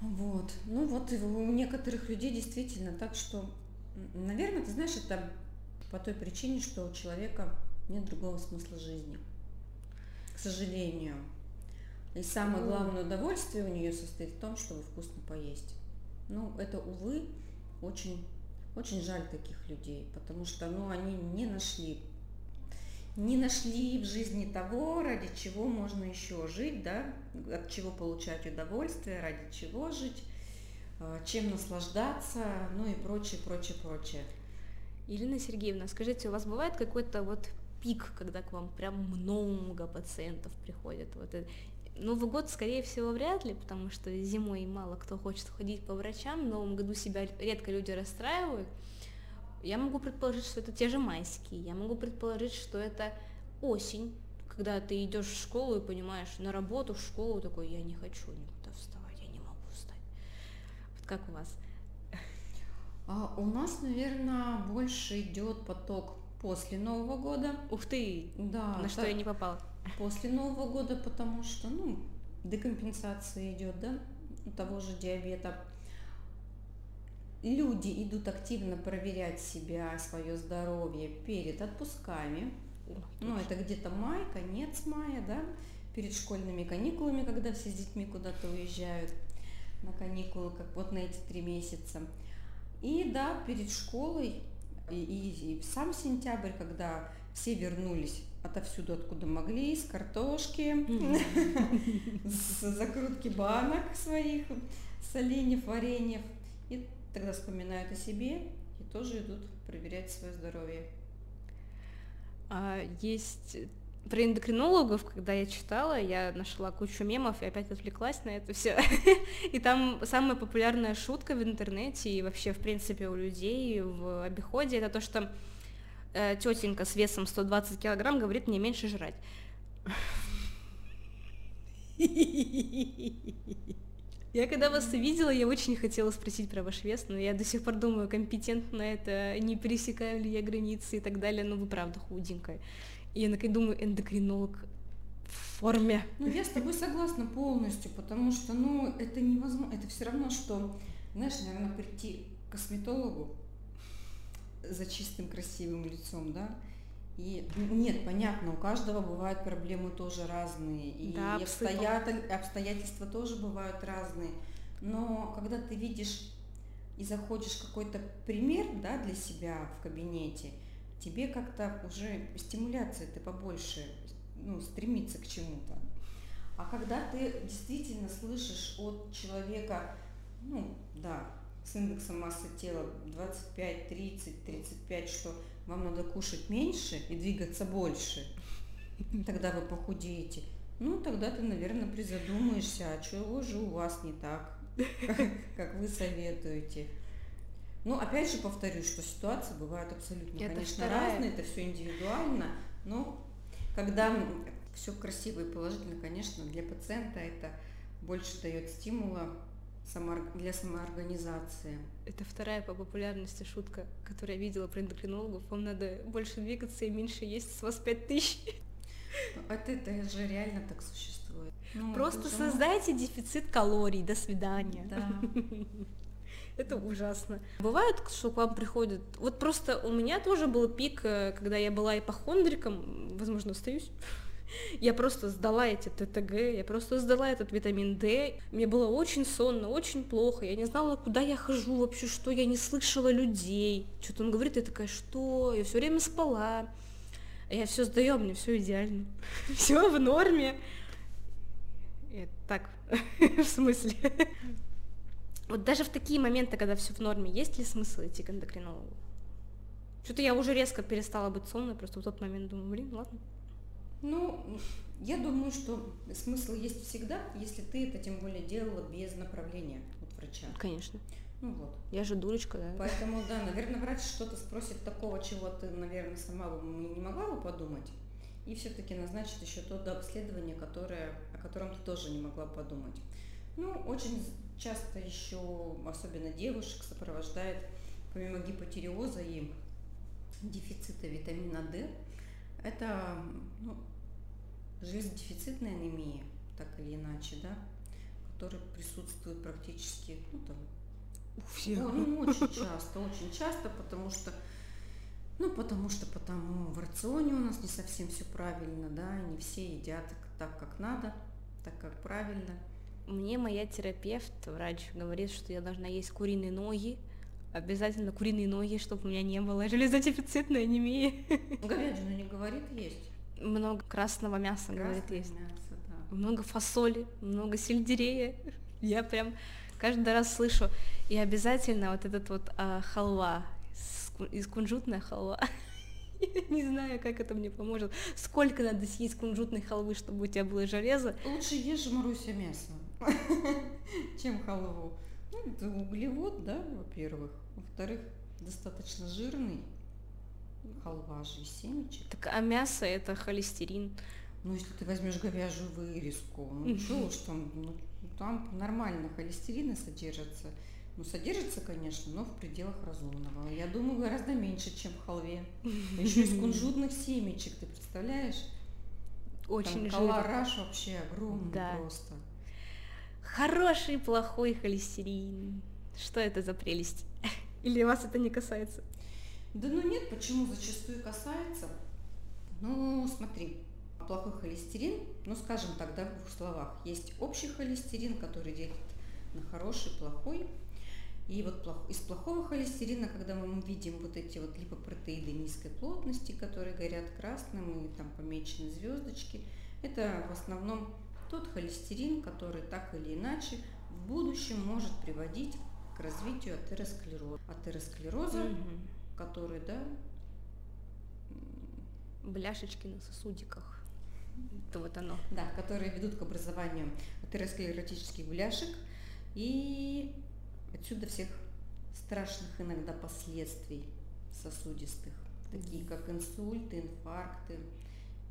Вот. Ну вот у некоторых людей действительно так, что, наверное, ты знаешь, это по той причине, что у человека нет другого смысла жизни. К сожалению. И самое главное удовольствие у нее состоит в том, чтобы вкусно поесть. Ну, это, увы, очень, очень жаль таких людей, потому что, ну, они не нашли, не нашли в жизни того, ради чего можно еще жить, да, от чего получать удовольствие, ради чего жить, а, чем наслаждаться, ну и прочее, прочее, прочее. Ирина Сергеевна, скажите, у вас бывает какой-то вот пик, когда к вам прям много пациентов приходят? Вот Новый год, скорее всего, вряд ли, потому что зимой мало кто хочет ходить по врачам, в Новом году себя редко люди расстраивают. Я могу предположить, что это те же майские, я могу предположить, что это осень, когда ты идешь в школу и понимаешь, на работу, в школу, такой, я не хочу никуда вставать, я не могу встать. Вот как у вас? А у нас, наверное, больше идет поток после Нового года. Ух ты! Да. На что я не попала? После Нового года, потому что, ну, декомпенсация идет, да, того же диабета. Люди идут активно проверять себя, свое здоровье перед отпусками. Ну, это где-то май, конец мая, да, перед школьными каникулами, когда все с детьми куда-то уезжают на каникулы, как вот на эти три месяца. И да, перед школой и, и, и сам сентябрь, когда все вернулись отовсюду, откуда могли, с картошки, с закрутки банок своих, с оленев, вареньев. Тогда вспоминают о себе и тоже идут проверять свое здоровье. А есть про эндокринологов, когда я читала, я нашла кучу мемов и опять отвлеклась на это все. И там самая популярная шутка в интернете и вообще, в принципе, у людей в обиходе, это то, что э, тетенька с весом 120 килограмм говорит мне меньше жрать. Я когда вас увидела, я очень хотела спросить про ваш вес, но я до сих пор думаю, компетентно это, не пересекаю ли я границы и так далее, но вы правда худенькая. И я наконец думаю, эндокринолог в форме. Ну, я с тобой согласна полностью, потому что, ну, это невозможно, это все равно, что, знаешь, наверное, прийти к косметологу за чистым красивым лицом, да, и нет, понятно, у каждого бывают проблемы тоже разные, и, да, обстоятель, обстоятельства тоже бывают разные. Но когда ты видишь и заходишь какой-то пример да, для себя в кабинете, тебе как-то уже стимуляция ты побольше ну, стремится к чему-то. А когда ты действительно слышишь от человека, ну да, с индексом массы тела 25, 30, 35, что вам надо кушать меньше и двигаться больше, тогда вы похудеете. Ну, тогда ты, наверное, призадумаешься, а чего же у вас не так, как вы советуете. Ну, опять же повторюсь, что ситуации бывают абсолютно, это конечно, вторая... разные, это все индивидуально, но когда все красиво и положительно, конечно, для пациента это больше дает стимула для самоорганизации. Это вторая по популярности шутка, которую я видела про эндокринологов. Вам надо больше двигаться и меньше есть, с вас пять тысяч. Это, это же реально так существует. Ну, Просто создайте дефицит калорий. До свидания. Да. Это ужасно. Бывает, что к вам приходят... Вот просто у меня тоже был пик, э, когда я была ипохондриком, возможно, остаюсь, я просто сдала эти ТТГ, я просто сдала этот витамин D. Мне было очень сонно, очень плохо. Я не знала, куда я хожу вообще, что я не слышала людей. Что-то он говорит, я такая, что? Я все время спала. Я все сдаю, а мне все идеально. все в норме. Так, в смысле? Вот даже в такие моменты, когда все в норме, есть ли смысл идти к эндокринологу? Что-то я уже резко перестала быть сонной, просто в тот момент думаю, блин, ладно. Ну, я думаю, что смысл есть всегда, если ты это тем более делала без направления от врача. Конечно. Ну вот. Я же дурочка, да. Поэтому, да, наверное, врач что-то спросит такого, чего ты, наверное, сама бы не могла бы подумать. И все-таки назначит еще то обследование, которое, о котором ты тоже не могла подумать. Ну, очень часто еще, особенно девушек, сопровождает помимо гипотиреоза и дефицита витамина D, это ну, железодефицитная анемия, так или иначе, да, которая присутствует практически, ну, там, у всех. Ну, очень часто, очень часто, потому что, ну, потому что потому в рационе у нас не совсем все правильно, да, не все едят так, как надо, так, как правильно. Мне моя терапевт, врач, говорит, что я должна есть куриные ноги, обязательно куриные ноги, чтобы у меня не было железодефицитной анемии. Говядину не говорит есть? Много красного мяса, Красное говорит, есть. Мясо, да. Много фасоли, много сельдерея. Я прям каждый раз слышу. И обязательно вот этот вот а, халва, из кунжутная халва. Я не знаю, как это мне поможет. Сколько надо съесть кунжутной халвы, чтобы у тебя было железо? Лучше ешь, Маруся, мясо, чем халву. Ну, это углевод, да, во-первых. Во-вторых, достаточно жирный. Халва же из семечек. Так, а мясо это холестерин. Ну, если ты возьмешь говяжью вырезку, ну что уж там, ну, там нормально холестерины содержатся. Ну, содержится, конечно, но в пределах разумного. Я думаю, гораздо меньше, чем в халве. Еще из кунжутных семечек, ты представляешь? Очень Там колораж вообще огромный да. просто. Хороший, плохой холестерин. Что это за прелесть? Или вас это не касается? Да ну нет, почему зачастую касается? Ну, смотри, плохой холестерин, ну, скажем тогда в двух словах, есть общий холестерин, который делит на хороший, плохой, и вот из плохого холестерина, когда мы видим вот эти вот липопротеиды низкой плотности, которые горят красным и там помечены звездочки, это в основном тот холестерин, который так или иначе в будущем может приводить к развитию атеросклероза. Атеросклероза, угу. Который, да... Бляшечки на сосудиках. Это вот оно. Да, которые ведут к образованию атеросклеротических бляшек и Отсюда всех страшных иногда последствий сосудистых, такие как инсульты, инфаркты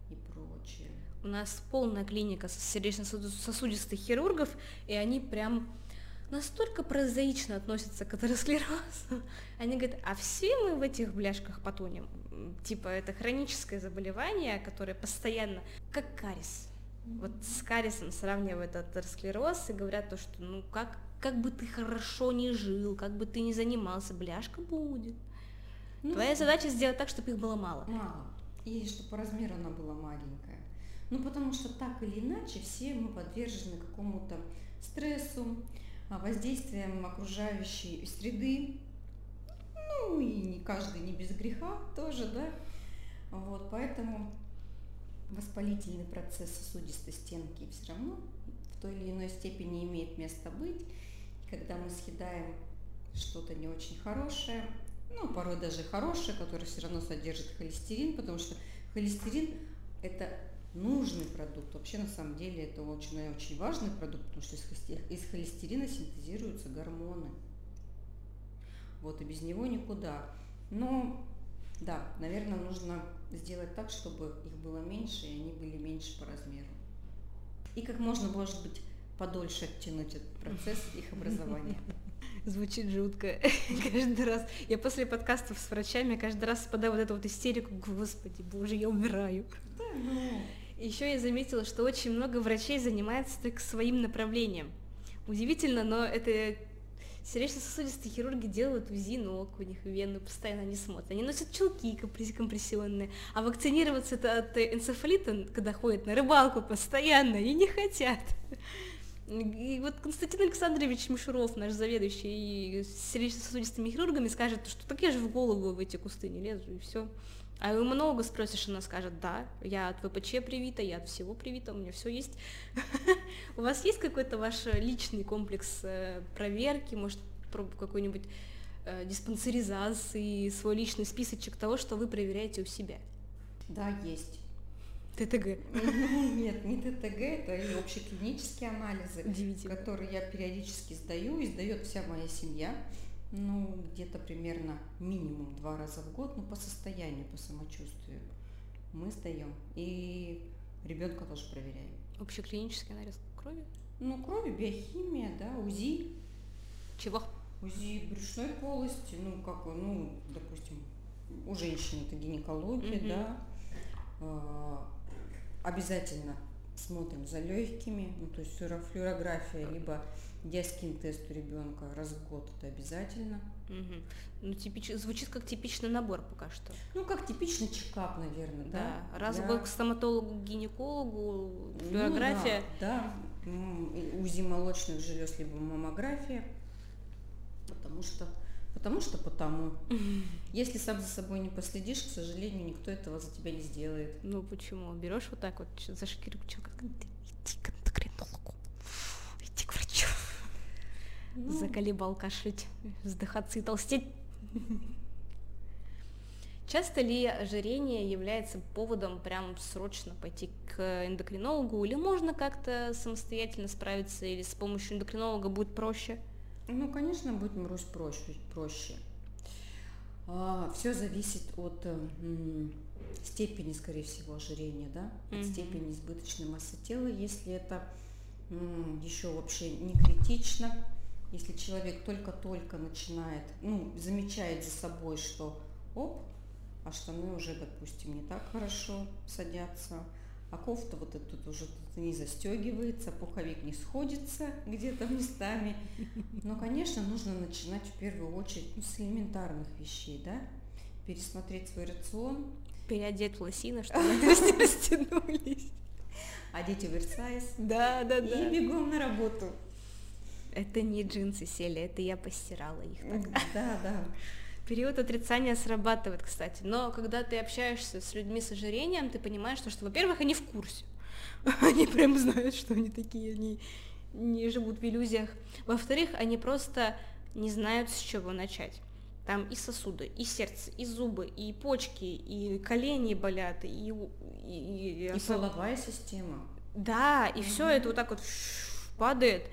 и прочее. У нас полная клиника сердечно-сосудистых хирургов, и они прям настолько прозаично относятся к атеросклерозу. Они говорят, а все мы в этих бляшках потонем. Типа это хроническое заболевание, которое постоянно, как карис. Вот с карисом сравнивают атеросклероз и говорят то, что ну как как бы ты хорошо не жил, как бы ты не занимался, бляшка будет. Ну, Твоя задача сделать так, чтобы их было мало. Мало. И чтобы по размеру она была маленькая. Ну, потому что так или иначе все мы подвержены какому-то стрессу, воздействием окружающей среды. Ну, и не каждый не без греха тоже, да. Вот, поэтому воспалительный процесс сосудистой стенки все равно в той или иной степени имеет место быть когда мы съедаем что-то не очень хорошее, ну, порой даже хорошее, которое все равно содержит холестерин, потому что холестерин – это нужный продукт. Вообще, на самом деле, это очень-очень важный продукт, потому что из холестерина синтезируются гормоны. Вот, и без него никуда. Но, да, наверное, нужно сделать так, чтобы их было меньше, и они были меньше по размеру. И как можно, может быть, подольше оттянуть этот процесс их образования. Звучит жутко. каждый раз. Я после подкастов с врачами каждый раз впадаю вот эту вот истерику. Господи, боже, я умираю. Да, ну. Еще я заметила, что очень много врачей занимается только своим направлением. Удивительно, но это сердечно-сосудистые хирурги делают УЗИ ног, у них вены постоянно не смотрят. Они носят чулки компрессионные, а вакцинироваться от энцефалита, когда ходят на рыбалку постоянно, они не хотят. И вот Константин Александрович Мишуров, наш заведующий сердечно-сосудистыми хирургами, скажет, что так я же в голову в эти кусты не лезу, и все. А у много спросишь, она скажет, да, я от ВПЧ привита, я от всего привита, у меня все есть. У вас есть какой-то ваш личный комплекс э, проверки, может, какой-нибудь э, диспансеризации, свой личный списочек того, что вы проверяете у себя? Да, есть. ТТГ. Нет, не ТТГ, это и общеклинические анализы, которые я периодически сдаю, и сдает вся моя семья. Ну, где-то примерно минимум два раза в год, ну, по состоянию, по самочувствию мы сдаем. И ребенка тоже проверяем. Общеклинический анализ крови? Ну, крови, биохимия, да, УЗИ. Чего? УЗИ брюшной полости, ну, как, ну, допустим, у женщины это гинекология, угу. да. А, обязательно смотрим за легкими, ну, то есть флюорография, либо диаскин-тест у ребенка раз в год это обязательно. Угу. Ну, типич... звучит как типичный набор пока что. Ну, как типичный чекап, наверное, да. да. Раз в год к стоматологу, гинекологу, флюорография. Ну, да, да. УЗИ молочных желез, либо маммография. Потому что Потому что потому. Если сам за собой не последишь, к сожалению, никто этого за тебя не сделает. Ну почему? Берешь вот так вот за шкирку, как иди к эндокринологу, иди к врачу. Ну. Заколебал кашлять, вздыхаться и толстеть. Часто ли ожирение является поводом прям срочно пойти к эндокринологу, или можно как-то самостоятельно справиться, или с помощью эндокринолога будет проще? Ну, конечно, будет Марусь проще. проще. А, все зависит от м, степени, скорее всего, ожирения, да, от угу. степени избыточной массы тела. Если это м, еще вообще не критично, если человек только-только начинает, ну, замечает за собой, что оп, а штаны уже, допустим, не так хорошо садятся, а кофта вот этот уже не застегивается, пуховик не сходится где-то местами. Но, конечно, нужно начинать в первую очередь ну, с элементарных вещей, да, пересмотреть свой рацион. Переодеть лосины, чтобы они растянулись. Одеть оверсайз. Да, да, да. И бегом на работу. Это не джинсы сели, это я постирала их тогда. Да, да. Период отрицания срабатывает, кстати. Но когда ты общаешься с людьми с ожирением, ты понимаешь, что, что во-первых, они в курсе. Они прям знают, что они такие, они не живут в иллюзиях. Во-вторых, они просто не знают, с чего начать. Там и сосуды, и сердце, и зубы, и почки, и колени болят, и... И, и, и половая система. Да, и mm все это вот так вот падает.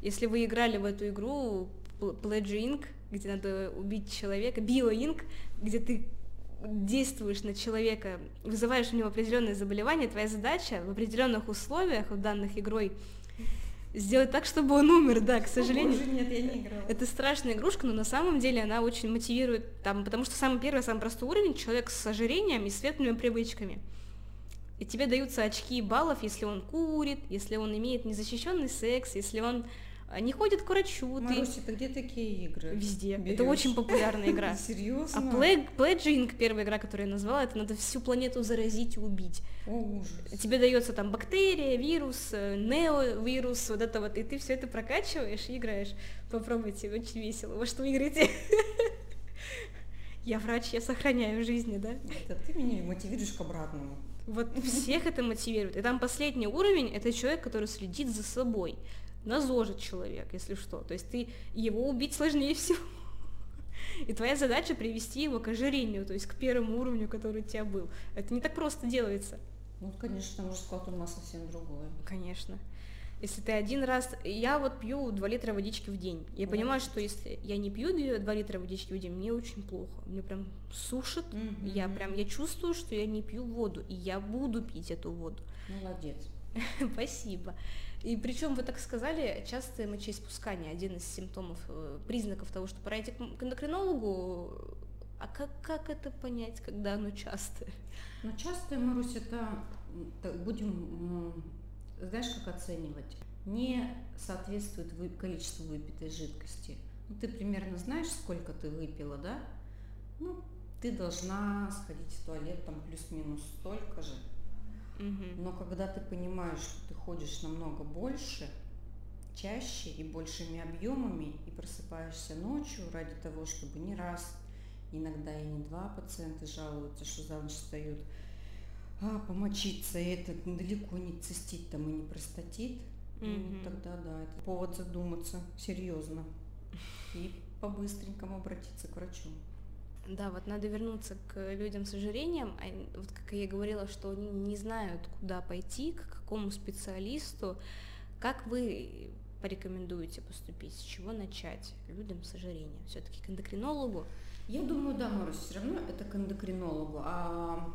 Если вы играли в эту игру Pledge Inc., где надо убить человека, биоинк, где ты действуешь на человека, вызываешь у него определенное заболевание, твоя задача в определенных условиях, в данных игрой, сделать так, чтобы он умер, да, к сожалению. Боже, нет, я не играла. Это страшная игрушка, но на самом деле она очень мотивирует, там, потому что самый первый, самый простой уровень человек с ожирением и светлыми привычками. И тебе даются очки баллов, если он курит, если он имеет незащищенный секс, если он не ходят к врачу. Маруся, ты... где такие игры? Везде. Берешь? Это очень популярная игра. Серьезно? А Pledging, первая игра, которую я назвала, это надо всю планету заразить и убить. О, ужас. Тебе дается там бактерия, вирус, э, неовирус, вот это вот, и ты все это прокачиваешь и играешь. Попробуйте, очень весело. Во что вы играете? Я врач, я сохраняю жизни, да? Это ты меня мотивируешь к обратному. Вот всех это мотивирует. И там последний уровень – это человек, который следит за собой на ЗОЖит человек, если что. То есть ты его убить сложнее всего. И твоя задача привести его к ожирению, то есть к первому уровню, который у тебя был. Это не так просто делается. Ну, конечно, склад ума совсем другой. Конечно. Если ты один раз... Я вот пью 2 литра водички в день. Я да. понимаю, что если я не пью 2 литра водички в день, мне очень плохо. Мне прям сушит. Угу. Я прям... Я чувствую, что я не пью воду. И я буду пить эту воду. Молодец. Спасибо. И причем вы так сказали, частое мочеиспускание, один из симптомов, э, признаков того, что пора идти к эндокринологу. А как, как это понять, когда оно частое? Ну, частое, Марусь, это, будем, знаешь, как оценивать? Не соответствует вы, количеству выпитой жидкости. Ну, ты примерно знаешь, сколько ты выпила, да? Ну, ты должна сходить в туалет там плюс-минус столько же. Угу. Но когда ты понимаешь, что ты ходишь намного больше, чаще и большими объемами, и просыпаешься ночью ради того, чтобы не раз, иногда и не два пациента жалуются, что за ночь встают, а, помочиться, и это далеко не цистит там и не простатит, угу. ну, тогда да, это повод задуматься серьезно и по-быстренькому обратиться к врачу. Да, вот надо вернуться к людям с ожирением. А вот как я говорила, что они не знают, куда пойти, к какому специалисту. Как вы порекомендуете поступить? С чего начать людям с ожирением? Все-таки к эндокринологу? Я думаю, да, Марусь, все равно это к эндокринологу. А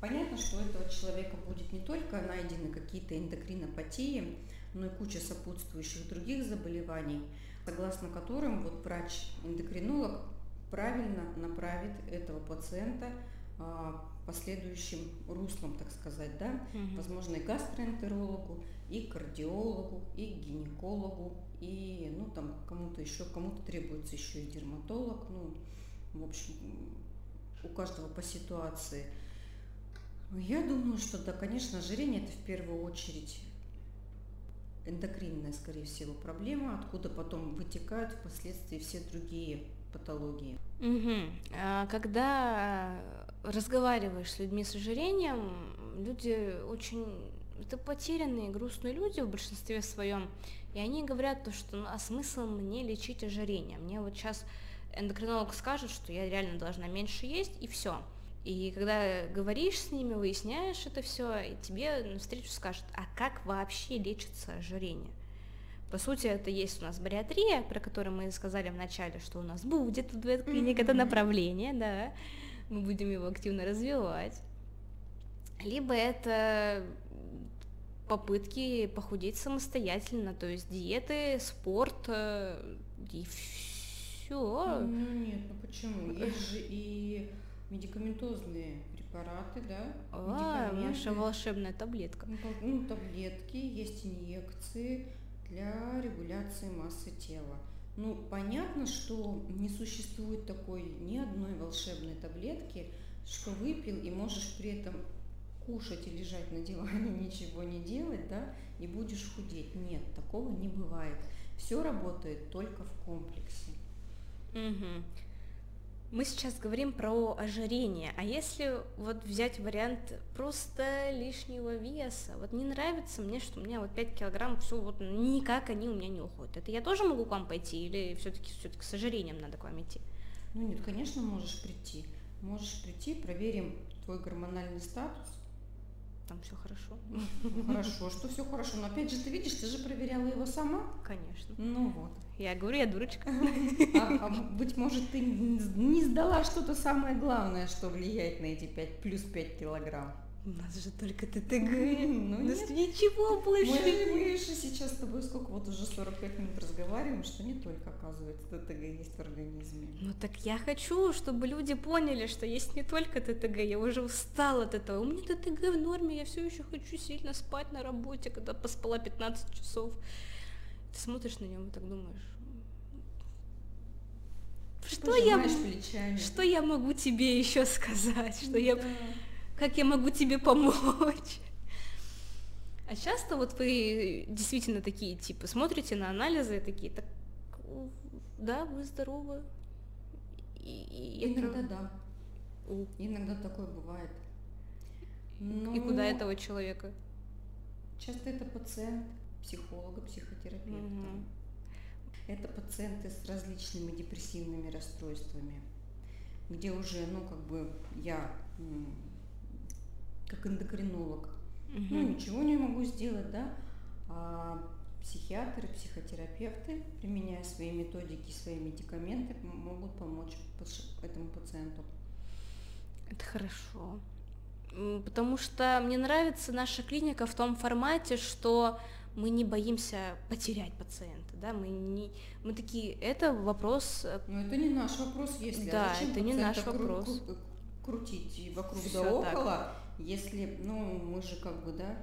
понятно, что у этого человека будет не только найдены какие-то эндокринопатии, но и куча сопутствующих других заболеваний, согласно которым вот врач-эндокринолог правильно направит этого пациента а, последующим руслом, так сказать, да, угу. возможно, и гастроэнтерологу, и кардиологу, и гинекологу, и, ну, там, кому-то еще, кому-то требуется еще и дерматолог, ну, в общем, у каждого по ситуации. Я думаю, что, да, конечно, ожирение – это в первую очередь эндокринная, скорее всего, проблема, откуда потом вытекают впоследствии все другие патологии. Угу. Когда разговариваешь с людьми с ожирением, люди очень это потерянные, грустные люди в большинстве своем, и они говорят то, что ну, а смысл мне лечить ожирение? Мне вот сейчас эндокринолог скажет, что я реально должна меньше есть, и все. И когда говоришь с ними, выясняешь это все, и тебе на встречу скажут, а как вообще лечится ожирение? По сути, это есть у нас бариатрия, про которую мы сказали в начале, что у нас будет в клиник mm-hmm. это направление, да, мы будем его активно развивать. Либо это попытки похудеть самостоятельно, то есть диеты, спорт э, и все. Ну нет, ну почему? Есть же и медикаментозные препараты, да? А, наша волшебная таблетка. Ну, ну, таблетки, есть инъекции для регуляции массы тела. Ну, понятно, что не существует такой ни одной волшебной таблетки, что выпил и можешь при этом кушать и лежать на диване, ничего не делать, да, и будешь худеть. Нет, такого не бывает. Все работает только в комплексе. Угу. Мы сейчас говорим про ожирение, а если вот взять вариант просто лишнего веса, вот не нравится мне, что у меня вот 5 килограмм, все вот никак они у меня не уходят. Это я тоже могу к вам пойти или все-таки все-таки с ожирением надо к вам идти? Ну нет, конечно, можешь прийти. Можешь прийти, проверим твой гормональный статус, там все хорошо. Хорошо, что все хорошо. Но опять же, ты видишь, ты же проверяла его сама. Конечно. Ну вот. Я говорю, я дурочка. А, а быть может, ты не сдала что-то самое главное, что влияет на эти 5, плюс 5 килограмм. У нас же только ТТГ. Ну, У нас ничего больше. Мы, мы же сейчас с тобой сколько вот уже 45 минут разговариваем, что не только, оказывается, ТТГ есть в организме. Ну так я хочу, чтобы люди поняли, что есть не только ТТГ. Я уже устала от этого. У меня ТТГ в норме, я все еще хочу сильно спать на работе, когда поспала 15 часов. Ты смотришь на него и так думаешь, что я, плечами. что я могу тебе еще сказать, что да. я как я могу тебе помочь? А часто вот вы действительно такие, типа, смотрите на анализы и такие, так, да, вы здоровы. И, и Иногда это... да. У. Иногда такое бывает. Но... И куда этого человека? Часто это пациент, психолога, психотерапевта. Угу. Это пациенты с различными депрессивными расстройствами, где уже, ну, как бы я как эндокринолог. Угу. Ну, ничего не могу сделать, да. А психиатры, психотерапевты, применяя свои методики, свои медикаменты, могут помочь этому пациенту. Это хорошо. Потому что мне нравится наша клиника в том формате, что мы не боимся потерять пациента, да, мы не, мы такие, это вопрос. Э, Но это не наш вопрос, если. Да, а это не наш вопрос. Крутить вокруг Всё да около, так если, ну, мы же как бы, да,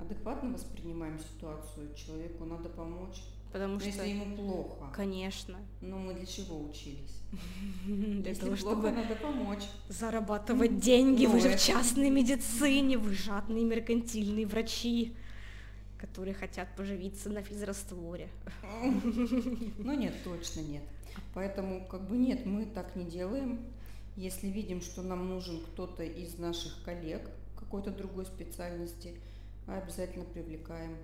адекватно воспринимаем ситуацию, человеку надо помочь. Потому Но что если ему плохо. Конечно. Но мы для чего учились? Для того, чтобы надо помочь. Зарабатывать деньги, вы же в частной медицине, вы жадные меркантильные врачи, которые хотят поживиться на физрастворе. Ну нет, точно нет. Поэтому как бы нет, мы так не делаем. Если видим, что нам нужен кто-то из наших коллег какой-то другой специальности, обязательно привлекаем.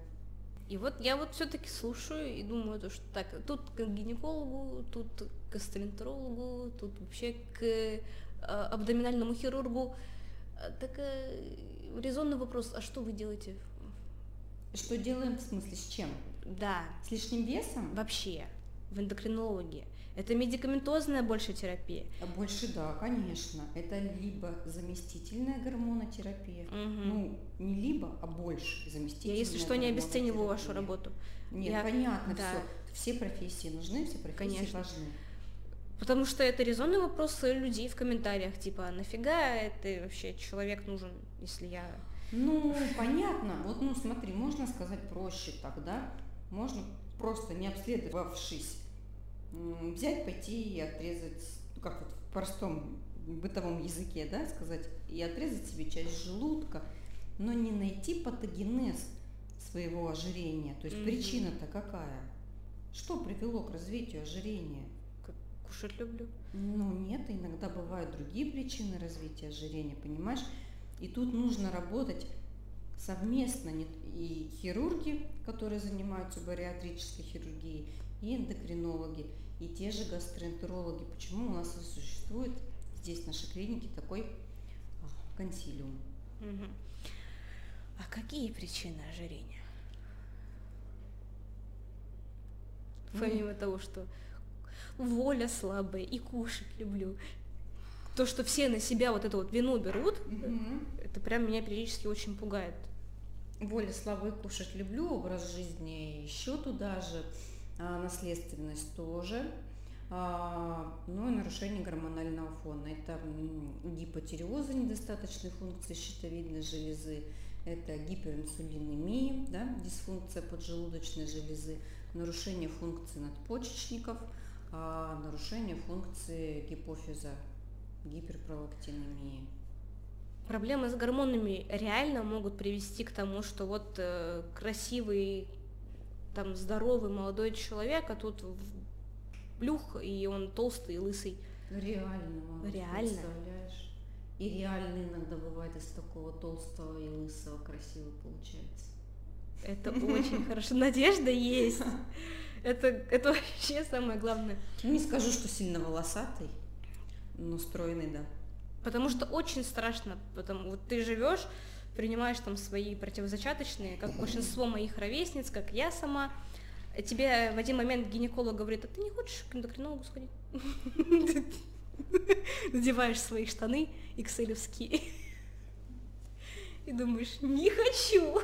И вот я вот все-таки слушаю и думаю, то, что так, тут к гинекологу, тут к гастроэнтерологу, тут вообще к э, абдоминальному хирургу. А, так э, резонный вопрос, а что вы делаете? Что делаем в смысле с чем? Да. С лишним весом? Вообще, в эндокринологии. Это медикаментозная больше терапия? А больше, да, конечно. Это либо заместительная гормонотерапия. Угу. Ну, не либо, а больше заместительная Я, если что, не обесцениваю вашу работу. Нет, Я... понятно, да. все. Все профессии нужны, все профессии конечно. важны. Потому что это резонный вопрос людей в комментариях, типа, «А нафига это вообще человек нужен, если я... Ну, понятно. Вот, ну, смотри, можно сказать проще тогда. Можно просто не обследовавшись взять, пойти и отрезать, ну, как вот в простом бытовом языке, да, сказать, и отрезать себе часть желудка, но не найти патогенез своего ожирения. То есть mm-hmm. причина-то какая? Что привело к развитию ожирения? Кушать люблю. Ну нет, иногда бывают другие причины развития ожирения, понимаешь? И тут нужно работать совместно и хирурги, которые занимаются бариатрической хирургией, и эндокринологи, и те же гастроэнтерологи. Почему у нас существует здесь в нашей клинике такой а, консилиум? Угу. А какие причины ожирения? Ну, Помимо ну, того, что воля слабая и кушать люблю. То, что все на себя вот это вот вину берут, угу. это прям меня периодически очень пугает. Воля слабая, кушать люблю, образ жизни еще туда же наследственность тоже, а, ну и нарушение гормонального фона. Это гипотиреоза недостаточной функции щитовидной железы, это гиперинсулинемия, да, дисфункция поджелудочной железы, нарушение функции надпочечников, а, нарушение функции гипофиза, гиперпролактинемии. Проблемы с гормонами реально могут привести к тому, что вот э, красивый там здоровый молодой человек, а тут плюх, и он толстый и лысый. Реально, мама, Реально. Представляешь? И реально иногда бывает из такого толстого и лысого красиво получается. Это очень хорошо. Надежда есть. Это, это вообще самое главное. Не скажу, что сильно волосатый, но стройный, да. Потому что очень страшно, потому вот ты живешь принимаешь там свои противозачаточные, как большинство моих ровесниц, как я сама, тебе в один момент гинеколог говорит, а ты не хочешь к эндокринологу сходить? Надеваешь свои штаны икселевские и думаешь, не хочу.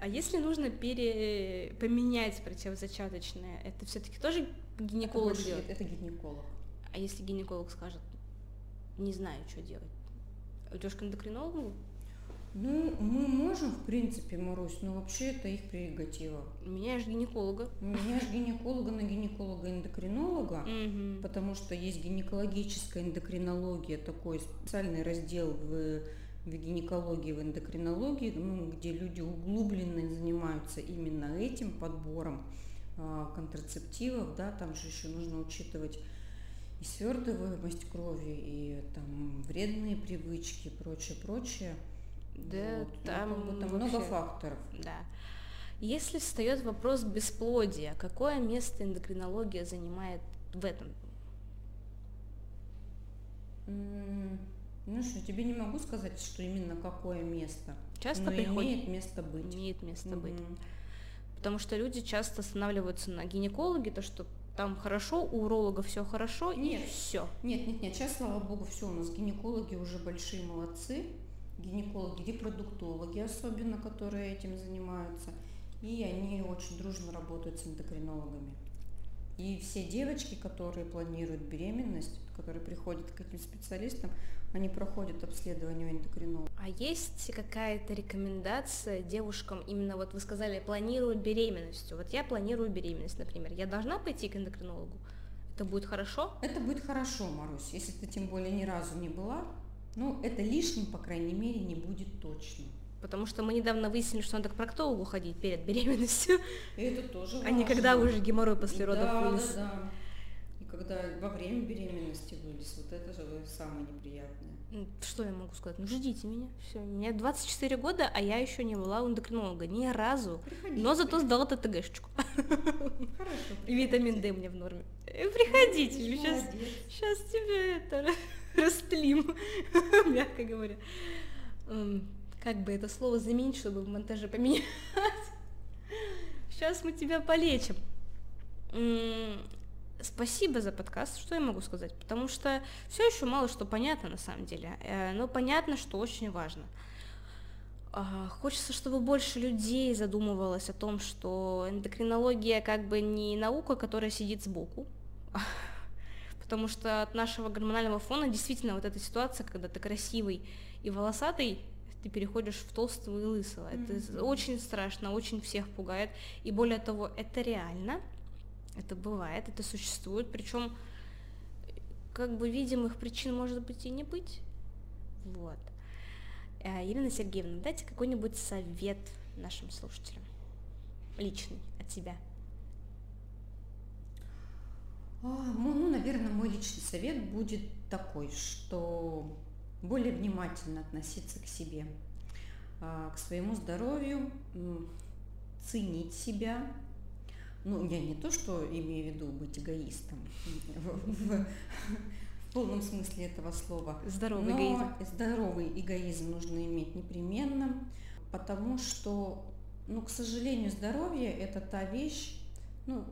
А если нужно пере... поменять противозачаточное, это все-таки тоже гинеколог это делает? Это гинеколог. А если гинеколог скажет, не знаю, что делать, идешь к эндокринологу? Ну, мы можем, в принципе, Марусь, но вообще это их прерогатива. Меняешь гинеколога. Меняешь гинеколога на гинеколога-эндокринолога, потому что есть гинекологическая эндокринология, такой специальный раздел в, в гинекологии, в эндокринологии, ну, где люди углубленно занимаются именно этим подбором а, контрацептивов, да, там же еще нужно учитывать и свертываемость крови, и там вредные привычки, прочее, прочее. Да, вот. Ну, там, ну, там вообще, много факторов. Да. Если встает вопрос бесплодия, какое место эндокринология занимает в этом? Ну что, тебе не могу сказать, что именно какое место. Часто но приходит, имеет место быть. Имеет место угу. быть. Потому что люди часто останавливаются на гинекологе, то что там хорошо, у уролога все хорошо, нет, и все. Нет, нет, нет, сейчас, слава богу, все, у нас гинекологи уже большие молодцы гинекологи, репродуктологи особенно, которые этим занимаются, и они очень дружно работают с эндокринологами. И все девочки, которые планируют беременность, которые приходят к этим специалистам, они проходят обследование у эндокринолога. А есть какая-то рекомендация девушкам, именно вот вы сказали, планируют беременность. Вот я планирую беременность, например. Я должна пойти к эндокринологу? Это будет хорошо? Это будет хорошо, Марусь. Если ты тем более ни разу не была, ну, это лишним, по крайней мере, не будет точно. Потому что мы недавно выяснили, что надо к проктологу ходить перед беременностью. Это тоже важно. А не когда уже геморрой после родов да, вылез. Да, да. И когда во время беременности вылез, вот это же самое неприятное. Что я могу сказать? Ну ждите меня. Все. Мне 24 года, а я еще не была у эндокринолога ни разу. Приходите, но зато сдала ТТГшечку. Хорошо. И витамин D мне в норме. Приходите, сейчас, сейчас тебе это растлим, мягко говоря. Как бы это слово заменить, чтобы в монтаже поменять? Сейчас мы тебя полечим. Спасибо за подкаст, что я могу сказать, потому что все еще мало что понятно на самом деле, э, но понятно, что очень важно. А, хочется, чтобы больше людей задумывалось о том, что эндокринология как бы не наука, которая сидит сбоку, потому что от нашего гормонального фона действительно вот эта ситуация, когда ты красивый и волосатый, ты переходишь в толстого и лысого. Mm-hmm. Это очень страшно, очень всех пугает. И более того, это реально, это бывает, это существует, причем как бы видимых причин может быть и не быть. Вот. Елена Сергеевна, дайте какой-нибудь совет нашим слушателям. Личный, от тебя. А, ну, наверное, мой личный совет будет такой, что более внимательно относиться к себе, а, к своему здоровью, ценить себя, ну, я не то, что имею в виду быть эгоистом в, полном смысле этого слова. Здоровый эгоизм. Здоровый эгоизм нужно иметь непременно, потому что, ну, к сожалению, здоровье это та вещь, ну,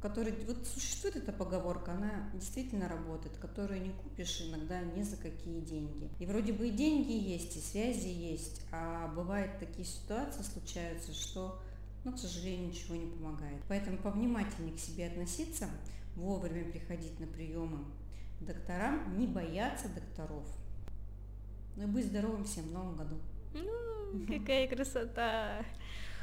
которая, вот существует эта поговорка, она действительно работает, которую не купишь иногда ни за какие деньги. И вроде бы и деньги есть, и связи есть, а бывают такие ситуации случаются, что но, к сожалению, ничего не помогает. Поэтому повнимательнее к себе относиться, вовремя приходить на приемы докторам, не бояться докторов. Ну и быть здоровым всем в новом году. Ну, какая красота!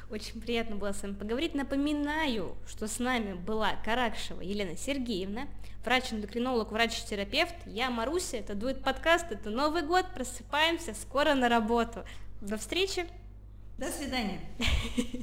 Очень приятно было с вами поговорить. Напоминаю, что с нами была Каракшева Елена Сергеевна, врач-эндокринолог, врач-терапевт. Я Маруся, это дует подкаст, это Новый год, просыпаемся, скоро на работу. До встречи! До свидания!